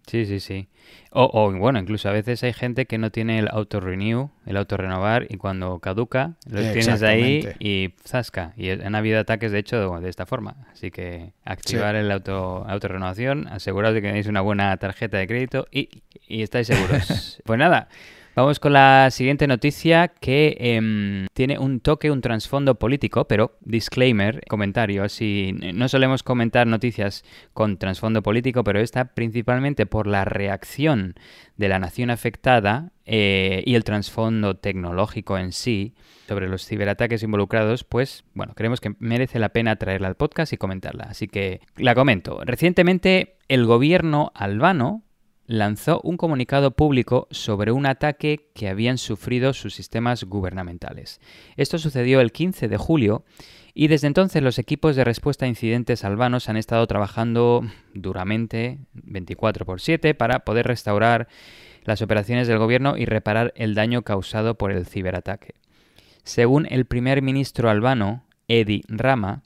Sí, sí, sí. O, o, bueno, incluso a veces hay gente que no tiene el auto-renew, el auto-renovar, y cuando caduca, lo tienes ahí y zasca. Y han habido ataques, de hecho, de esta forma. Así que activar sí. el auto, auto-renovación, aseguraos de que tenéis una buena tarjeta de crédito y, y estáis seguros. pues nada, Vamos con la siguiente noticia que eh, tiene un toque, un trasfondo político, pero disclaimer, comentario, así no solemos comentar noticias con trasfondo político, pero esta principalmente por la reacción de la nación afectada eh, y el trasfondo tecnológico en sí sobre los ciberataques involucrados, pues bueno, creemos que merece la pena traerla al podcast y comentarla. Así que la comento. Recientemente el gobierno albano lanzó un comunicado público sobre un ataque que habían sufrido sus sistemas gubernamentales. Esto sucedió el 15 de julio y desde entonces los equipos de respuesta a incidentes albanos han estado trabajando duramente 24 por 7 para poder restaurar las operaciones del gobierno y reparar el daño causado por el ciberataque. Según el primer ministro albano, Edi Rama,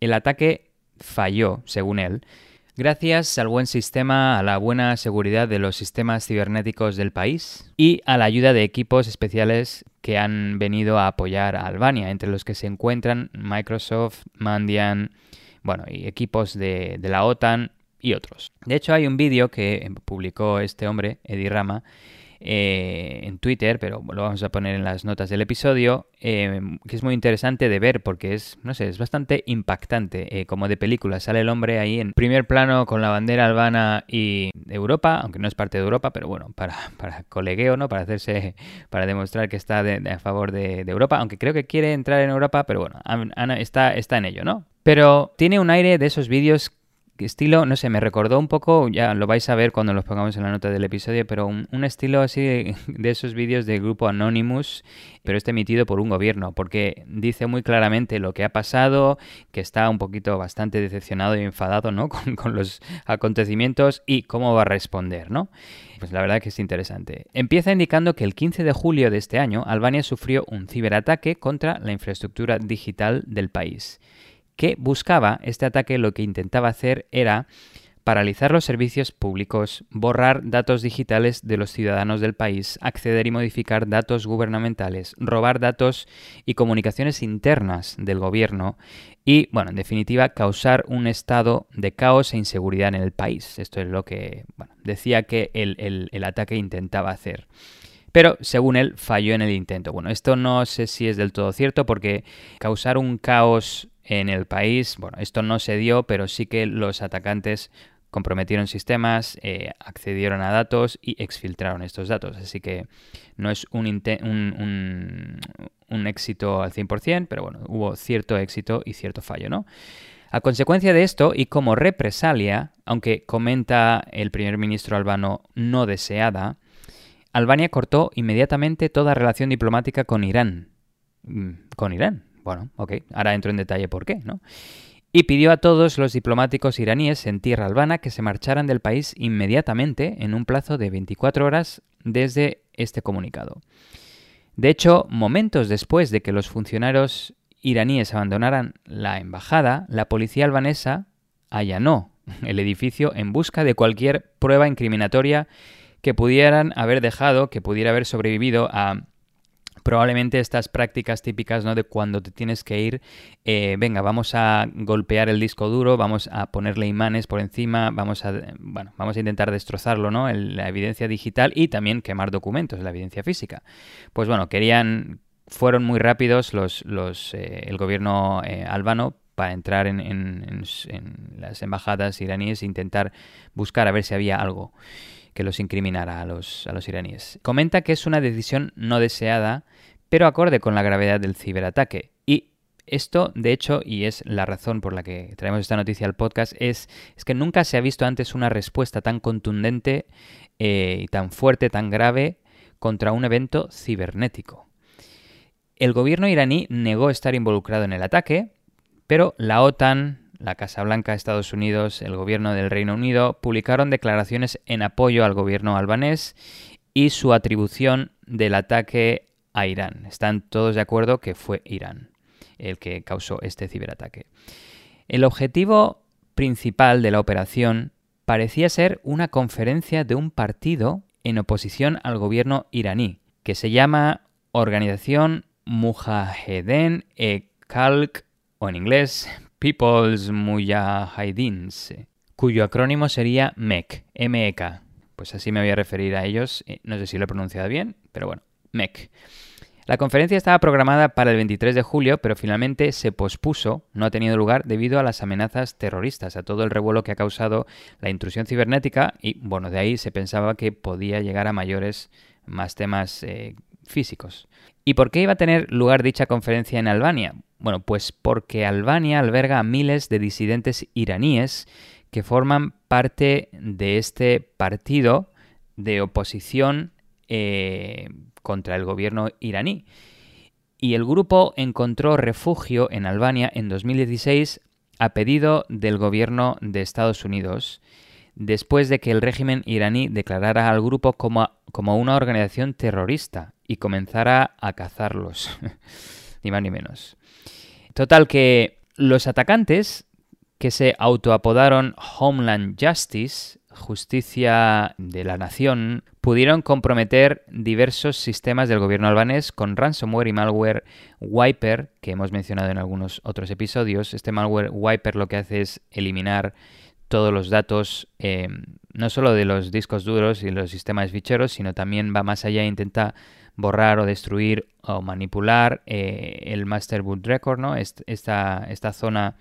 el ataque falló, según él, gracias al buen sistema, a la buena seguridad de los sistemas cibernéticos del país y a la ayuda de equipos especiales que han venido a apoyar a Albania, entre los que se encuentran Microsoft, Mandian, bueno, y equipos de, de la OTAN y otros. De hecho, hay un vídeo que publicó este hombre, Edi Rama, eh, en Twitter, pero lo vamos a poner en las notas del episodio, eh, que es muy interesante de ver porque es, no sé, es bastante impactante, eh, como de película. Sale el hombre ahí en primer plano con la bandera albana y Europa, aunque no es parte de Europa, pero bueno, para, para colegueo, ¿no? Para hacerse, para demostrar que está a favor de, Europa, aunque creo que quiere entrar en Europa, pero bueno, está, está en ello, ¿no? Pero tiene un aire de esos vídeos estilo, no sé, me recordó un poco, ya lo vais a ver cuando los pongamos en la nota del episodio, pero un, estilo así de, esos vídeos del grupo Anonymous, pero este emitido por un gobierno, porque dice muy claramente lo que ha pasado, que está un poquito bastante decepcionado y enfadado, ¿no? Con, con los acontecimientos y cómo va a responder, ¿no? Pues la verdad que es interesante. Empieza indicando que el 15 de julio de este año, Albania sufrió un ciberataque contra la infraestructura digital del país que buscaba, este ataque lo que intentaba hacer era paralizar los servicios públicos, borrar datos digitales de los ciudadanos del país, acceder y modificar datos gubernamentales, robar datos y comunicaciones internas del gobierno y, bueno, en definitiva, causar un estado de caos e inseguridad en el país. Esto es lo que decía que el, el ataque intentaba hacer. Pero, según él, falló en el intento. Bueno, esto no sé si es del todo cierto porque causar un caos en el país. Bueno, esto no se dio, pero sí que los atacantes comprometieron sistemas, eh, accedieron a datos y exfiltraron estos datos. Así que no es un, un, éxito al 100%, pero bueno, hubo cierto éxito y cierto fallo, ¿no? A consecuencia de esto y como represalia, aunque comenta el primer ministro albano no deseada, Albania cortó inmediatamente toda relación diplomática con Irán. Mm, con Irán, bueno, ok, ahora entro en detalle por qué, ¿no? Y pidió a todos los diplomáticos iraníes en tierra albana que se marcharan del país inmediatamente en un plazo de 24 horas desde este comunicado. De hecho, momentos después de que los funcionarios iraníes abandonaran la embajada, la policía albanesa allanó el edificio en busca de cualquier prueba incriminatoria que pudieran haber dejado, que pudiera haber sobrevivido a probablemente estas prácticas típicas ¿no? de cuando te tienes que ir, eh, venga, vamos a golpear el disco duro, vamos a ponerle imanes por encima, vamos a, bueno, vamos a intentar destrozarlo, ¿no? la evidencia digital y también quemar documentos, la evidencia física. Pues bueno, querían, fueron muy rápidos los, los eh, el gobierno eh, albano para entrar en, en, las embajadas iraníes e intentar buscar a ver si había algo que los incriminara a los, a los iraníes. Comenta que es una decisión no deseada pero acorde con la gravedad del ciberataque. Y esto, de hecho, y es la razón por la que traemos esta noticia al podcast, es, es que nunca se ha visto antes una respuesta tan contundente eh, y tan fuerte, tan grave contra un evento cibernético. El gobierno iraní negó estar involucrado en el ataque, pero la OTAN, la Casa Blanca de Estados Unidos, el gobierno del Reino Unido publicaron declaraciones en apoyo al gobierno albanés y su atribución del ataque a Irán. Están todos de acuerdo que fue Irán el que causó este ciberataque. El objetivo principal de la operación parecía ser una conferencia de un partido en oposición al gobierno iraní, que se llama Organización Mujahedin e Khalq, o en inglés People's Mujahidins, cuyo acrónimo sería MEK, MEK. Pues así me voy a referir a ellos, eh, no sé si lo he pronunciado bien, pero bueno, MEK. La conferencia estaba programada para el 23 de julio, pero finalmente se pospuso, no ha tenido lugar debido a las amenazas terroristas, a todo el revuelo que ha causado la intrusión cibernética y, bueno, de ahí se pensaba que podía llegar a mayores, más temas eh, físicos. ¿Y por qué iba a tener lugar dicha conferencia en Albania? Bueno, pues porque Albania alberga a miles de disidentes iraníes que forman parte de este partido de oposición eh, contra el gobierno iraní. Y el grupo encontró refugio en Albania en 2016 a pedido del gobierno de Estados Unidos, después de que el régimen iraní declarara al grupo como, como una organización terrorista y comenzara a cazarlos, ni más ni menos. Total que los atacantes que se autoapodaron Homeland Justice, Justicia de la Nación, pudieron comprometer diversos sistemas del gobierno albanés con ransomware y malware Wiper, que hemos mencionado en algunos otros episodios. Este malware Wiper lo que hace es eliminar todos los datos, eh, no solo de los discos duros y los sistemas ficheros, sino también va más allá e intenta borrar o destruir o manipular eh, el master boot record, ¿no? Esta, esta zona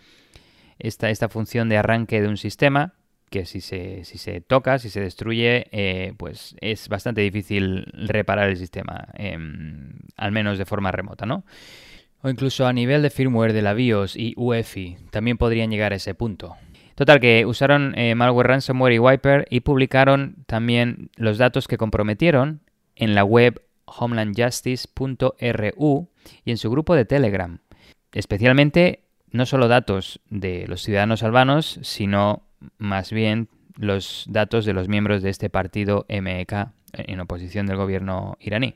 esta, esta función de arranque de un sistema que si se, si se toca, si se destruye, eh, pues es bastante difícil reparar el sistema, em, al menos de forma remota, ¿no? O incluso a nivel de firmware de la BIOS y UEFI, también podrían llegar a ese punto. Total, que usaron eh, malware ransomware y wiper y publicaron también los datos que comprometieron en la web homelandjustice.ru y en su grupo de Telegram. Especialmente no solo datos de los ciudadanos albanos, sino más bien los datos de los miembros de este partido MEK en oposición del gobierno iraní.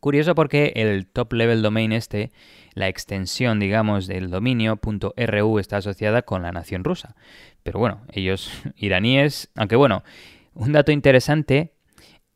Curioso porque el top level domain este, la extensión, digamos, del dominio .ru está asociada con la nación rusa. Pero bueno, ellos iraníes, aunque bueno, un dato interesante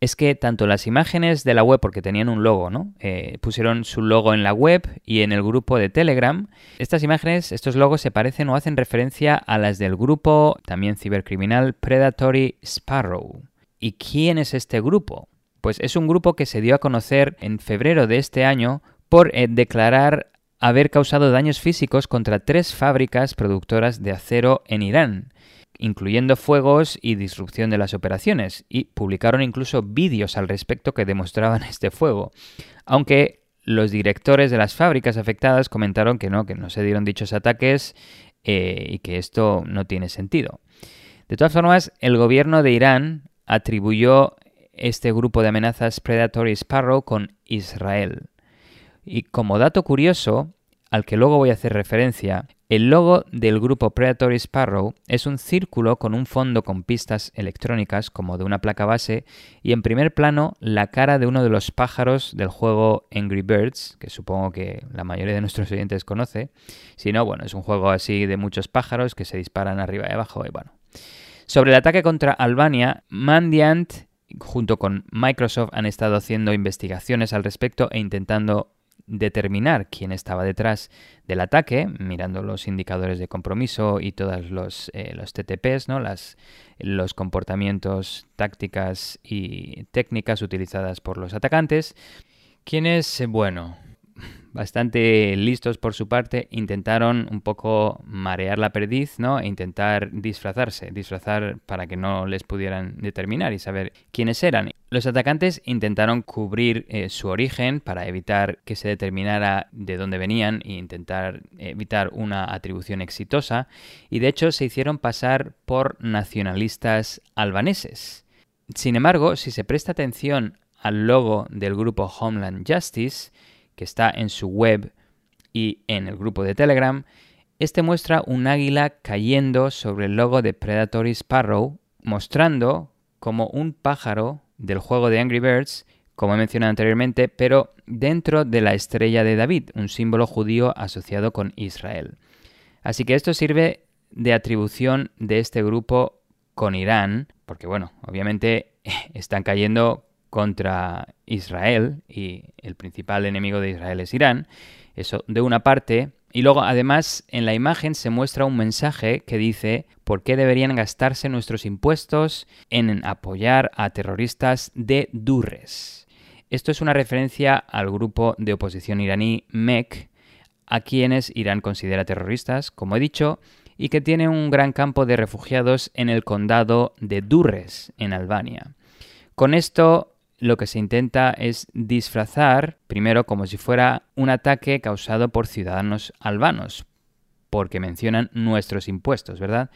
es que tanto las imágenes de la web, porque tenían un logo, ¿no? Eh, pusieron su logo en la web y en el grupo de Telegram. Estas imágenes, estos logos se parecen o hacen referencia a las del grupo, también cibercriminal, Predatory Sparrow. ¿Y quién es este grupo? Pues es un grupo que se dio a conocer en febrero de este año por eh, declarar haber causado daños físicos contra tres fábricas productoras de acero en Irán incluyendo fuegos y disrupción de las operaciones, y publicaron incluso vídeos al respecto que demostraban este fuego, aunque los directores de las fábricas afectadas comentaron que no, que no se dieron dichos ataques eh, y que esto no tiene sentido. De todas formas, el gobierno de Irán atribuyó este grupo de amenazas Predatory Sparrow con Israel. Y como dato curioso, al que luego voy a hacer referencia, el logo del grupo Predatory Sparrow es un círculo con un fondo con pistas electrónicas como de una placa base y en primer plano la cara de uno de los pájaros del juego Angry Birds, que supongo que la mayoría de nuestros oyentes conoce. Si no, bueno, es un juego así de muchos pájaros que se disparan arriba y abajo y bueno. Sobre el ataque contra Albania, Mandiant junto con Microsoft han estado haciendo investigaciones al respecto e intentando determinar quién estaba detrás del ataque, mirando los indicadores de compromiso y todos los, eh, los TTPs, ¿no? Las, los comportamientos, tácticas y técnicas utilizadas por los atacantes. ¿Quién es, bueno, bastante listos por su parte, intentaron un poco marear la perdiz, ¿no? E intentar disfrazarse, disfrazar para que no les pudieran determinar y saber quiénes eran. Los atacantes intentaron cubrir eh, su origen para evitar que se determinara de dónde venían e intentar evitar una atribución exitosa, y de hecho se hicieron pasar por nacionalistas albaneses. Sin embargo, si se presta atención al logo del grupo Homeland Justice, que está en su web y en el grupo de Telegram, este muestra un águila cayendo sobre el logo de Predatory Sparrow, mostrando como un pájaro del juego de Angry Birds, como he mencionado anteriormente, pero dentro de la estrella de David, un símbolo judío asociado con Israel. Así que esto sirve de atribución de este grupo con Irán, porque bueno, obviamente están cayendo contra Israel y el principal enemigo de Israel es Irán. Eso de una parte. Y luego además en la imagen se muestra un mensaje que dice por qué deberían gastarse nuestros impuestos en apoyar a terroristas de Durres. Esto es una referencia al grupo de oposición iraní MEK, a quienes Irán considera terroristas, como he dicho, y que tiene un gran campo de refugiados en el condado de Durres, en Albania. Con esto lo que se intenta es disfrazar, primero como si fuera un ataque causado por ciudadanos albanos, porque mencionan nuestros impuestos, ¿verdad?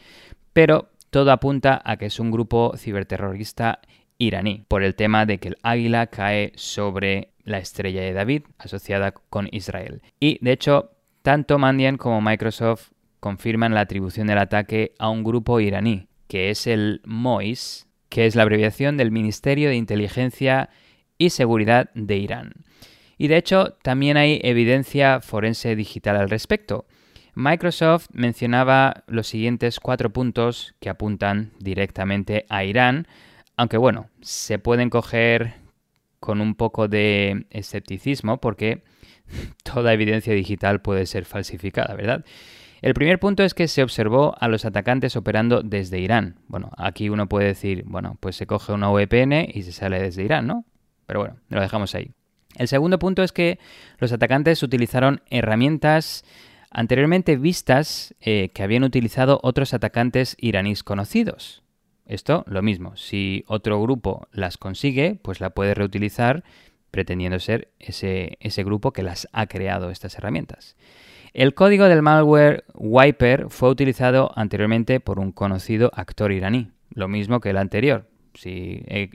Pero todo apunta a que es un grupo ciberterrorista iraní, por el tema de que el águila cae sobre la estrella de David asociada con Israel. Y de hecho, tanto Mandian como Microsoft confirman la atribución del ataque a un grupo iraní, que es el MOIS, que es la abreviación del Ministerio de Inteligencia y Seguridad de Irán. Y de hecho, también hay evidencia forense digital al respecto. Microsoft mencionaba los siguientes cuatro puntos que apuntan directamente a Irán, aunque bueno, se pueden coger con un poco de escepticismo porque toda evidencia digital puede ser falsificada, ¿verdad? El primer punto es que se observó a los atacantes operando desde Irán. Bueno, aquí uno puede decir, bueno, pues se coge una VPN y se sale desde Irán, ¿no? Pero bueno, lo dejamos ahí. El segundo punto es que los atacantes utilizaron herramientas anteriormente vistas eh, que habían utilizado otros atacantes iraníes conocidos. Esto, lo mismo, si otro grupo las consigue, pues la puede reutilizar pretendiendo ser ese, ese grupo que las ha creado estas herramientas. El código del malware Wiper fue utilizado anteriormente por un conocido actor iraní, lo mismo que el anterior, si he,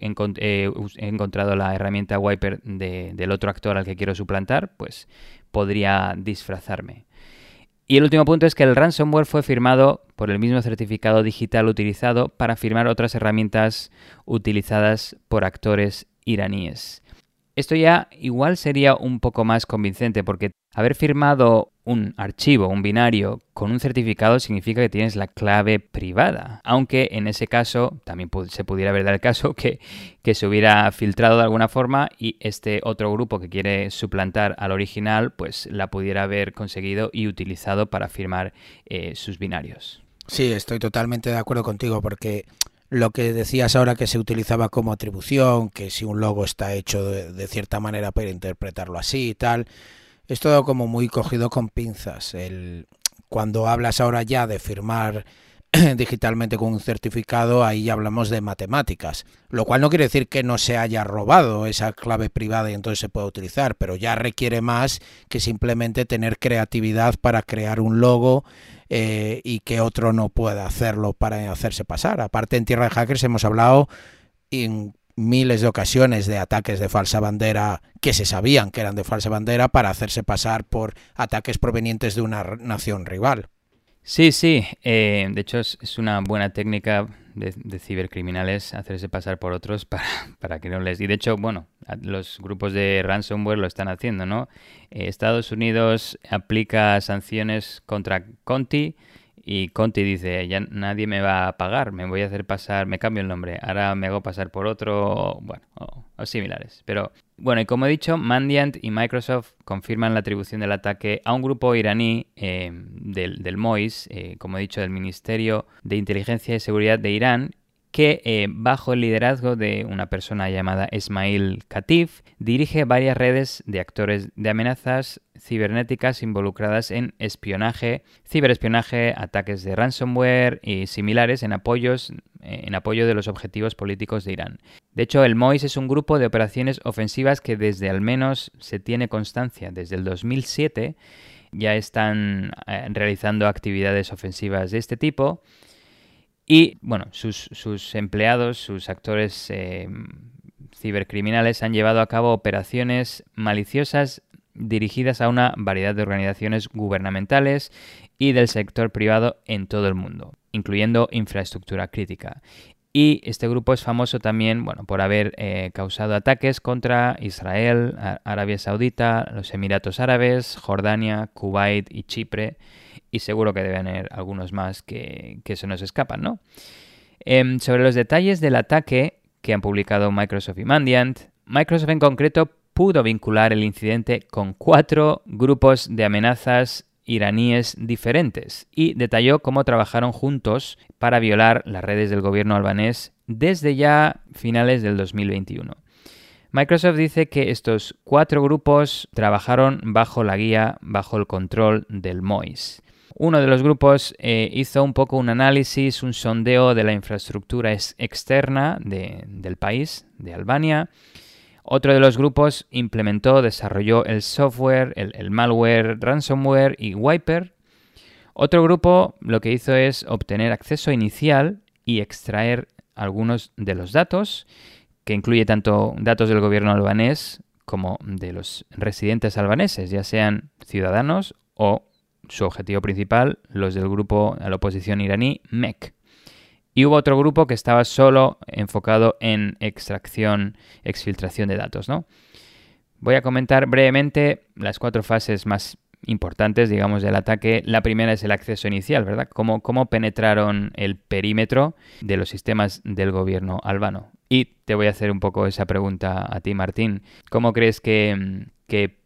encontrado la herramienta Wiper del otro actor al que quiero suplantar, pues podría disfrazarme. Y el último punto es que el ransomware fue firmado por el mismo certificado digital utilizado para firmar otras herramientas utilizadas por actores iraníes. Esto ya igual sería un poco más convincente porque haber firmado un archivo, un binario, con un certificado significa que tienes la clave privada. Aunque en ese caso también se pudiera ver el caso que, que, se hubiera filtrado de alguna forma y este otro grupo que quiere suplantar al original, pues la pudiera haber conseguido y utilizado para firmar eh, sus binarios. Sí, estoy totalmente de acuerdo contigo porque lo que decías ahora que se utilizaba como atribución, que si un logo está hecho de, cierta manera para interpretarlo así y tal, es todo como muy cogido con pinzas. El, cuando hablas ahora ya de firmar digitalmente con un certificado, ahí hablamos de matemáticas, lo cual no quiere decir que no se haya robado esa clave privada y entonces se pueda utilizar, pero ya requiere más que simplemente tener creatividad para crear un logo eh, y que otro no pueda hacerlo para hacerse pasar. Aparte, en Tierra de Hackers hemos hablado en miles de ocasiones de ataques de falsa bandera que se sabían que eran de falsa bandera para hacerse pasar por ataques provenientes de una nación rival. Sí, sí. Eh, de hecho, es, una buena técnica de, cibercriminales hacerse pasar por otros para, para, que no les... Y de hecho, bueno, los grupos de ransomware lo están haciendo, ¿no? Eh, Estados Unidos aplica sanciones contra Conti y Conti dice, ya nadie me va a pagar, me voy a hacer pasar, me cambio el nombre, ahora me hago pasar por otro, bueno, o, similares. Pero bueno, y como he dicho, Mandiant y Microsoft confirman la atribución del ataque a un grupo iraní eh, del, del, MOIS, eh, como he dicho, del Ministerio de Inteligencia y Seguridad de Irán, que eh, bajo el liderazgo de una persona llamada Ismail Katif dirige varias redes de actores de amenazas cibernéticas involucradas en espionaje, ciberespionaje, ataques de ransomware y similares en apoyos en apoyo de los objetivos políticos de Irán. De hecho, el MOIS es un grupo de operaciones ofensivas que desde al menos se tiene constancia desde el 2007 ya están eh, realizando actividades ofensivas de este tipo y bueno, sus, empleados, sus actores eh, cibercriminales han llevado a cabo operaciones maliciosas dirigidas a una variedad de organizaciones gubernamentales y del sector privado en todo el mundo, incluyendo infraestructura crítica. Y este grupo es famoso también bueno, por haber eh, causado ataques contra Israel, Arabia Saudita, los Emiratos Árabes, Jordania, Kuwait y Chipre y seguro que deben haber algunos más que, se nos escapan, ¿no? Em, sobre los detalles del ataque que han publicado Microsoft y Mandiant, Microsoft en concreto pudo vincular el incidente con cuatro grupos de amenazas iraníes diferentes y detalló cómo trabajaron juntos para violar las redes del gobierno albanés desde ya finales del 2021. Microsoft dice que estos cuatro grupos trabajaron bajo la guía, bajo el control del MOIS. Uno de los grupos eh, hizo un poco un análisis, un sondeo de la infraestructura externa del país, de Albania. Otro de los grupos implementó, desarrolló el software, el, malware, ransomware y wiper. Otro grupo lo que hizo es obtener acceso inicial y extraer algunos de los datos, que incluye tanto datos del gobierno albanés como de los residentes albaneses, ya sean ciudadanos o su objetivo principal, los del grupo a la oposición iraní, MEC. Y hubo otro grupo que estaba solo enfocado en extracción, exfiltración de datos, ¿no? Voy a comentar brevemente las cuatro fases más importantes, digamos, del ataque. La primera es el acceso inicial, ¿verdad? ¿Cómo, cómo penetraron el perímetro de los sistemas del gobierno albano? Y te voy a hacer un poco esa pregunta a ti, Martín. ¿Cómo crees que,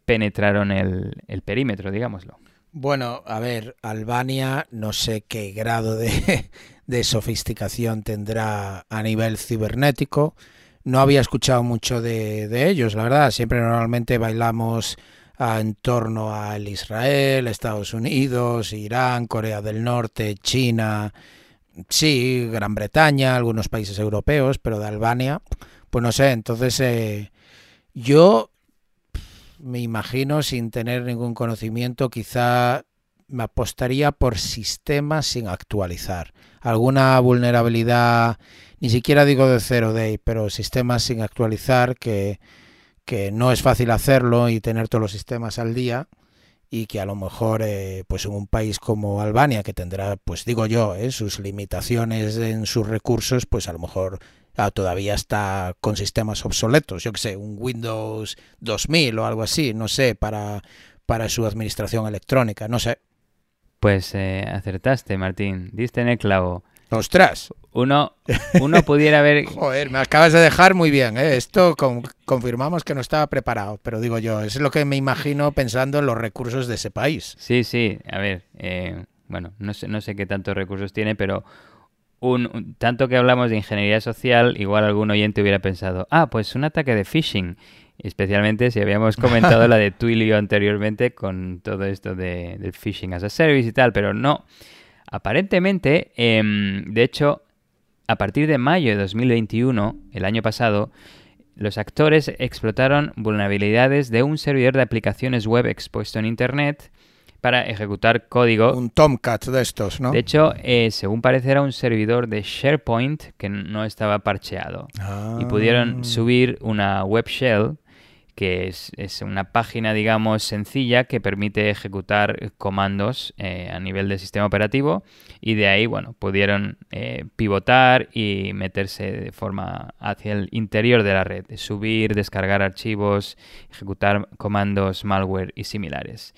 penetraron el, perímetro, digámoslo? Bueno, a ver, Albania no sé qué grado de, de sofisticación tendrá a nivel cibernético. No había escuchado mucho de, de ellos, la verdad. Siempre normalmente bailamos en torno al Israel, Estados Unidos, Irán, Corea del Norte, China, sí, Gran Bretaña, algunos países europeos, pero de Albania, pues no sé, entonces eh, yo me imagino sin tener ningún conocimiento, quizá me apostaría por sistemas sin actualizar. Alguna vulnerabilidad, ni siquiera digo de cero day, pero sistemas sin actualizar que que no es fácil hacerlo y tener todos los sistemas al día y que a lo mejor eh, pues en un país como Albania que tendrá pues digo yo eh, sus limitaciones en sus recursos pues a lo mejor ah, todavía está con sistemas obsoletos yo que sé un Windows 2000 o algo así no sé para para su administración electrónica no sé pues eh, acertaste Martín diste en el clavo ostras uno, uno pudiera ver... Joder, me acabas de dejar muy bien, ¿eh? Esto confirmamos que no estaba preparado, pero digo yo, es lo que me imagino pensando en los recursos de ese país. Sí, sí, a ver, eh, bueno, no sé, no sé qué tantos recursos tiene, pero un, tanto que hablamos de ingeniería social, igual algún oyente hubiera pensado, ah, pues un ataque de phishing, especialmente si habíamos comentado la de Twilio anteriormente con todo esto de, del phishing as a service y tal, pero no. Aparentemente, em, de hecho, a partir de mayo de 2021, el año pasado, los actores explotaron vulnerabilidades de un servidor de aplicaciones web expuesto en Internet para ejecutar código. Un Tomcat de estos, ¿no? De hecho, eh, según parece, era un servidor de SharePoint que no estaba parcheado. Y pudieron ah. subir una web shell que es, una página, digamos, sencilla que permite ejecutar comandos eh, a nivel del sistema operativo y de ahí, bueno, pudieron eh, pivotar y meterse de forma hacia el interior de la red, subir, descargar archivos, ejecutar comandos, malware y similares.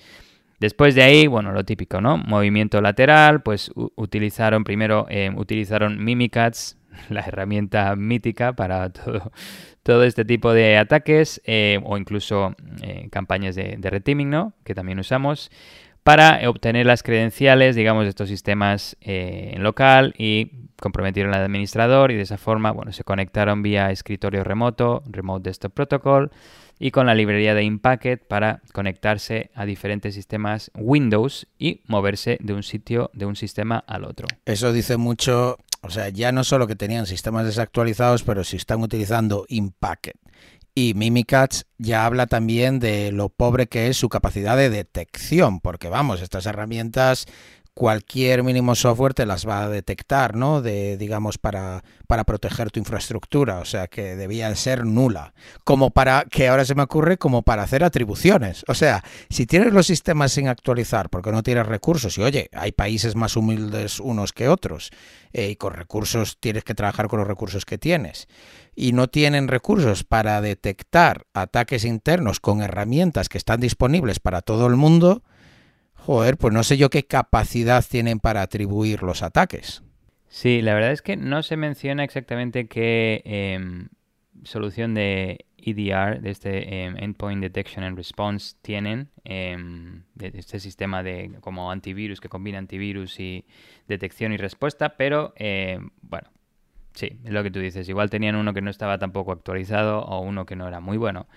Después de ahí, bueno, lo típico, ¿no? Movimiento lateral, pues utilizaron primero, eh, utilizaron Mimikatz, la herramienta mítica para todo, todo este tipo de ataques eh, o incluso eh, campañas de, de reteaming, ¿no? Que también usamos para obtener las credenciales, digamos, de estos sistemas en local y comprometieron al administrador y de esa forma, bueno, se conectaron vía escritorio remoto, Remote Desktop Protocol, y con la librería de Impacket para conectarse a diferentes sistemas Windows y moverse de un sitio, de un sistema al otro. Eso dice mucho o sea, ya no solo que tenían sistemas desactualizados, pero si están utilizando Impacket y Mimikatz ya habla también de lo pobre que es su capacidad de detección, porque vamos, estas herramientas cualquier mínimo software te las va a detectar, ¿no? De, digamos, para, para proteger tu infraestructura, o sea, que debía ser nula. Como para, que ahora se me ocurre, como para hacer atribuciones. O sea, si tienes los sistemas sin actualizar porque no tienes recursos, y oye, hay países más humildes unos que otros, eh, y con recursos tienes que trabajar con los recursos que tienes, y no tienen recursos para detectar ataques internos con herramientas que están disponibles para todo el mundo, Joder, pues no sé yo qué capacidad tienen para atribuir los ataques. Sí, la verdad es que no se menciona exactamente qué em, solución de EDR, de este em, Endpoint Detection and Response, tienen, em, de este sistema de como antivirus que combina antivirus y detección y respuesta, pero bueno, sí, es lo que tú dices. Igual tenían uno que no estaba tampoco actualizado o uno que no era muy bueno.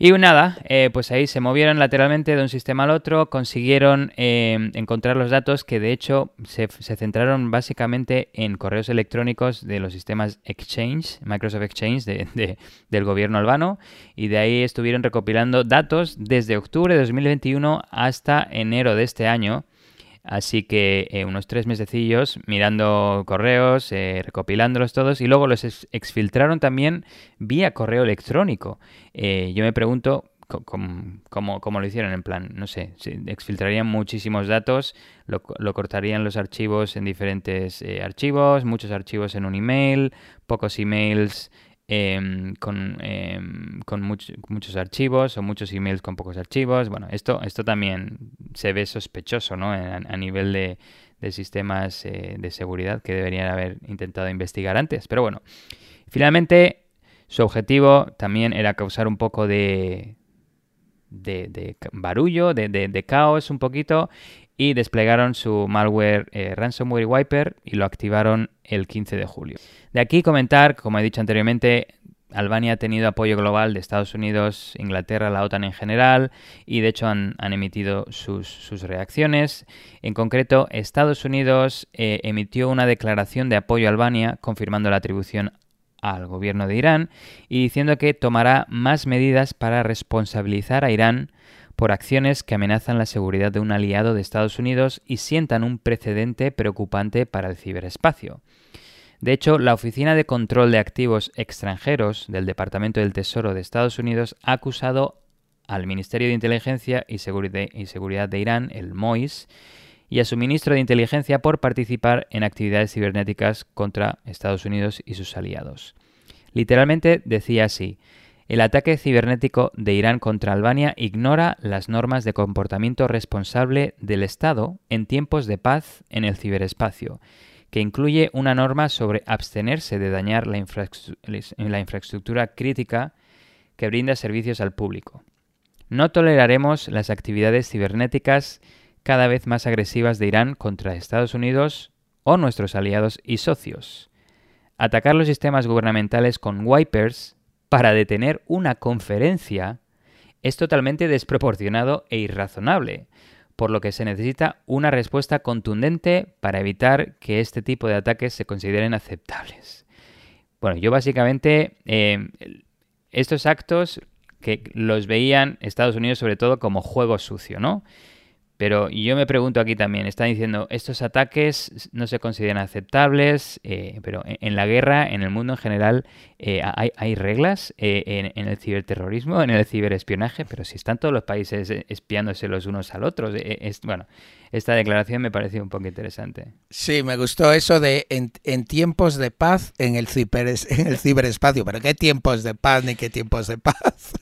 Y nada, eh, pues ahí se movieron lateralmente de un sistema al otro, consiguieron eh, encontrar los datos que de hecho se, centraron básicamente en correos electrónicos de los sistemas Exchange, Microsoft Exchange del gobierno albano, y de ahí estuvieron recopilando datos desde octubre de 2021 hasta enero de este año Así que eh, unos tres mesecillos mirando correos, eh, recopilándolos todos y luego los exfiltraron también vía correo electrónico. Eh, yo me pregunto como, lo hicieron, en plan, no sé, exfiltrarían muchísimos datos, lo, cortarían los archivos en diferentes eh, archivos, muchos archivos en un email, pocos emails em, con, em, con muchos archivos o muchos emails con pocos archivos. Bueno, esto, esto también se ve sospechoso, ¿no? A, nivel de, de sistemas eh, de seguridad que deberían haber intentado investigar antes. Pero bueno, finalmente su objetivo también era causar un poco de, de, barullo, de, caos un poquito, y desplegaron su malware eh, Ransomware Wiper y lo activaron el 15 de julio. De aquí comentar, como he dicho anteriormente, Albania ha tenido apoyo global de Estados Unidos, Inglaterra, la OTAN en general, y de hecho han, emitido sus, reacciones. En concreto, Estados Unidos eh, emitió una declaración de apoyo a Albania, confirmando la atribución al gobierno de Irán y diciendo que tomará más medidas para responsabilizar a Irán por acciones que amenazan la seguridad de un aliado de Estados Unidos y sientan un precedente preocupante para el ciberespacio. De hecho, la Oficina de Control de Activos Extranjeros del Departamento del Tesoro de Estados Unidos ha acusado al Ministerio de Inteligencia y Seguridad de Irán, el MOIS, y a su ministro de Inteligencia por participar en actividades cibernéticas contra Estados Unidos y sus aliados. Literalmente decía así, el ataque cibernético de Irán contra Albania ignora las normas de comportamiento responsable del Estado en tiempos de paz en el ciberespacio, que incluye una norma sobre abstenerse de dañar la, infraestructura crítica que brinda servicios al público. No toleraremos las actividades cibernéticas cada vez más agresivas de Irán contra Estados Unidos o nuestros aliados y socios. Atacar los sistemas gubernamentales con wipers para detener una conferencia es totalmente desproporcionado e irrazonable, por lo que se necesita una respuesta contundente para evitar que este tipo de ataques se consideren aceptables. Bueno, yo básicamente eh, estos actos que los veían Estados Unidos sobre todo como juego sucio, ¿no? Pero yo me pregunto aquí también, están diciendo, estos ataques no se consideran aceptables, eh, pero en, la guerra, en el mundo en general, eh, hay, reglas eh, en, el ciberterrorismo, en el ciberespionaje, pero si están todos los países espiándose los unos al otro, es, bueno, esta declaración me pareció un poco interesante. Sí, me gustó eso de en, tiempos de paz en el, en el ciberespacio, pero ¿qué tiempos de paz ni qué tiempos de paz?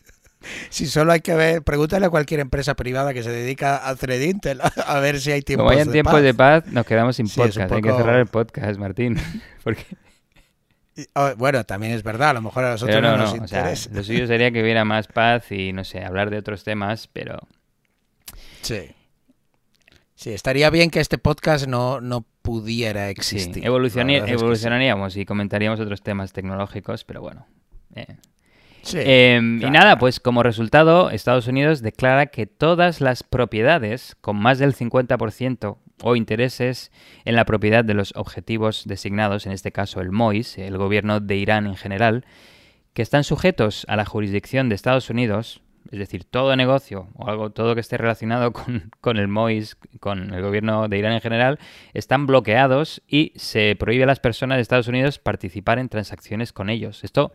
Si solo hay que ver, pregúntale a cualquier empresa privada que se dedica a hacer Intel a ver si hay tiempos Como hayan tiempos de paz, nos quedamos sin podcast. Hay que cerrar el podcast, Martín. Porque... Oh, bueno, también es verdad, a lo mejor a nosotros no, nos interesa. lo suyo sería que hubiera más paz y, no sé, hablar de otros temas, pero... Sí. Sí, estaría bien que este podcast no, no pudiera existir. Sí, evolucionaríamos y comentaríamos otros temas tecnológicos, pero bueno. Eh. Em, y nada, pues como resultado, Estados Unidos declara que todas las propiedades con más del 50% o intereses en la propiedad de los objetivos designados, en este caso el MOIS, el gobierno de Irán en general, que están sujetos a la jurisdicción de Estados Unidos, es decir, todo negocio o algo, todo que esté relacionado con, con, el MOIS, con el gobierno de Irán en general, están bloqueados y se prohíbe a las personas de Estados Unidos participar en transacciones con ellos. Esto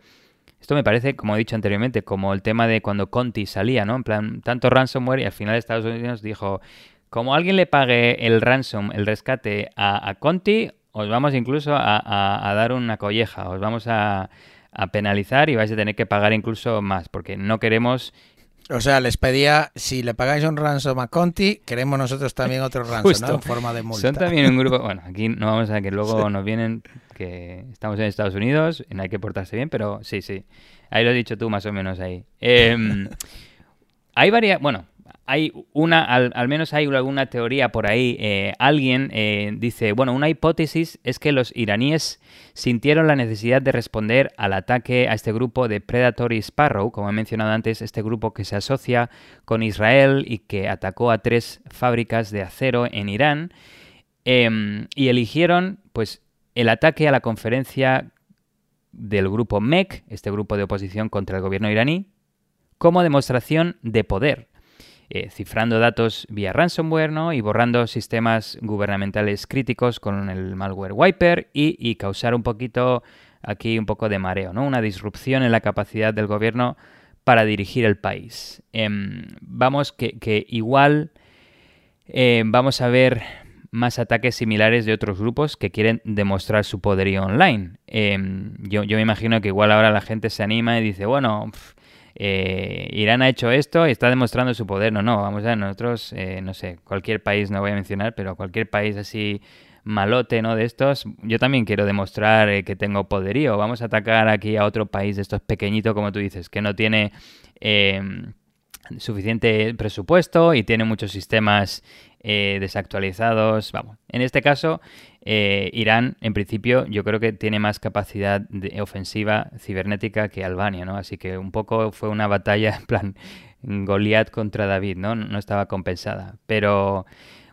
esto me parece, como he dicho anteriormente, como el tema de cuando Conti salía, ¿no? En plan, tanto ransomware y al final Estados Unidos dijo, como alguien le pague el ransom, el rescate a, Conti, os vamos incluso a, dar una colleja, os vamos a, penalizar y vais a tener que pagar incluso más, porque no queremos o sea, les pedía, si le pagáis un ransom a Conti, queremos nosotros también otro ransom, ¿no? En forma de multa. Son también un grupo, bueno, aquí no vamos a que luego nos vienen que estamos en Estados Unidos, no hay que portarse bien, pero sí, sí. Ahí lo has dicho tú más o menos ahí. Em, hay varias, bueno, hay una, al, menos hay alguna teoría por ahí. Eh, alguien eh, dice, bueno, una hipótesis es que los iraníes sintieron la necesidad de responder al ataque a este grupo de Predatory Sparrow, como he mencionado antes, este grupo que se asocia con Israel y que atacó a tres fábricas de acero en Irán. Em, y eligieron, pues, el ataque a la conferencia del grupo MEC, este grupo de oposición contra el gobierno iraní, como demostración de poder eh, cifrando datos vía ransomware ¿no? y borrando sistemas gubernamentales críticos con el malware wiper y, causar un poquito aquí un poco de mareo, ¿no? una disrupción en la capacidad del gobierno para dirigir el país. Em, vamos, que, igual em, vamos a ver más ataques similares de otros grupos que quieren demostrar su poderío online. Em, yo, me imagino que igual ahora la gente se anima y dice, bueno, eh, Irán ha hecho esto y está demostrando su poder. No, no, vamos a ver, nosotros, eh, no sé, cualquier país, no voy a mencionar, pero cualquier país así malote, ¿no? De estos, yo también quiero demostrar eh, que tengo poderío. Vamos a atacar aquí a otro país de estos pequeñitos, como tú dices, que no tiene em, suficiente presupuesto y tiene muchos sistemas eh, desactualizados. Vamos, en este caso, eh, Irán, en principio, yo creo que tiene más capacidad de ofensiva cibernética que Albania, ¿no? Así que un poco fue una batalla en plan Goliat contra David, ¿no? No estaba compensada. Pero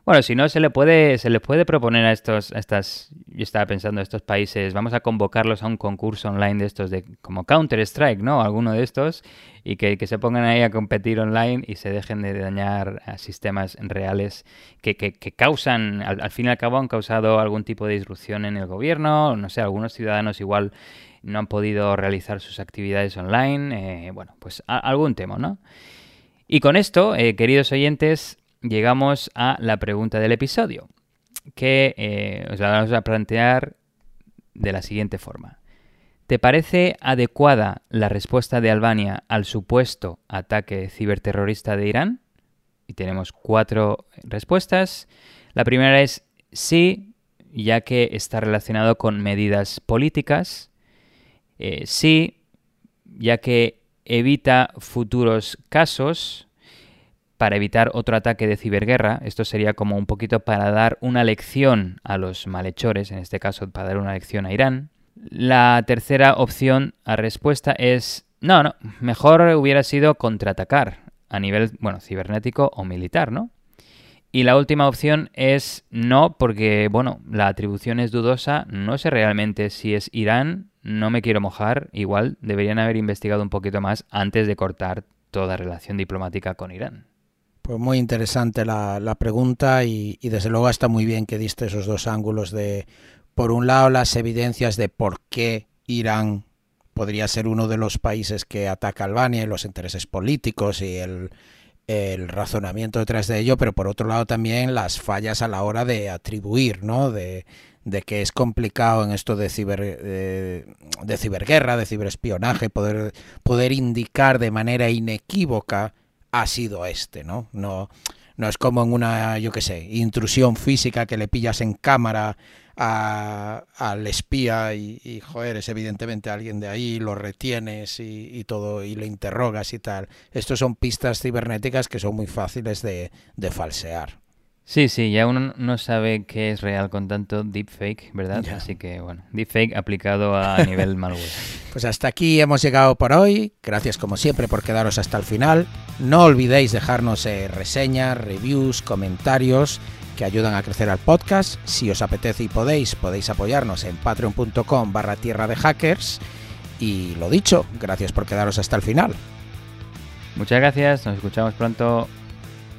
bueno, si no, se le puede, se les puede proponer a estos, a estas, yo estaba pensando, a estos países, vamos a convocarlos a un concurso online de estos, de como Counter-Strike, ¿no? Alguno de estos, y que, se pongan ahí a competir online y se dejen de dañar a sistemas reales que, que, causan, al, fin y al cabo han causado algún tipo de disrupción en el gobierno, no sé, algunos ciudadanos igual no han podido realizar sus actividades online, eh, bueno, pues algún tema, ¿no? Y con esto, eh, queridos oyentes, llegamos a la pregunta del episodio, que eh, os la vamos a plantear de la siguiente forma. ¿Te parece adecuada la respuesta de Albania al supuesto ataque ciberterrorista de Irán? Y tenemos cuatro respuestas. La primera es sí, ya que está relacionado con medidas políticas. Eh, sí, ya que evita futuros casos para evitar otro ataque de ciberguerra. Esto sería como un poquito para dar una lección a los malhechores, en este caso para dar una lección a Irán. La tercera opción a respuesta es no, no, mejor hubiera sido contraatacar a nivel, bueno, cibernético o militar, ¿no? Y la última opción es no, porque, bueno, la atribución es dudosa, no sé realmente si es Irán, no me quiero mojar, igual deberían haber investigado un poquito más antes de cortar toda relación diplomática con Irán. Pues muy interesante la, pregunta y, desde luego está muy bien que diste esos dos ángulos de, por un lado, las evidencias de por qué Irán podría ser uno de los países que ataca a Albania y los intereses políticos y el, razonamiento detrás de ello, pero por otro lado también las fallas a la hora de atribuir, ¿no? De, que es complicado en esto de, ciber, de ciberguerra, de ciberespionaje, poder, poder indicar de manera inequívoca ha sido este, ¿no? No, no es como en una, yo qué sé, intrusión física que le pillas en cámara al espía y, joder, es evidentemente alguien de ahí, lo retienes y, todo, y le interrogas y tal. Estos son pistas cibernéticas que son muy fáciles de, de falsear. Sí, sí, ya uno no sabe qué es real con tanto deepfake, ¿verdad? Así que, bueno, deepfake aplicado a nivel malware. Pues hasta aquí hemos llegado por hoy. Gracias como siempre por quedaros hasta el final. No olvidéis dejarnos eh, reseñas, reviews, comentarios que ayudan a crecer al podcast. Si os apetece y podéis, podéis apoyarnos en patreon.com barra tierra de hackers. Y lo dicho, gracias por quedaros hasta el final. Muchas gracias, nos escuchamos pronto.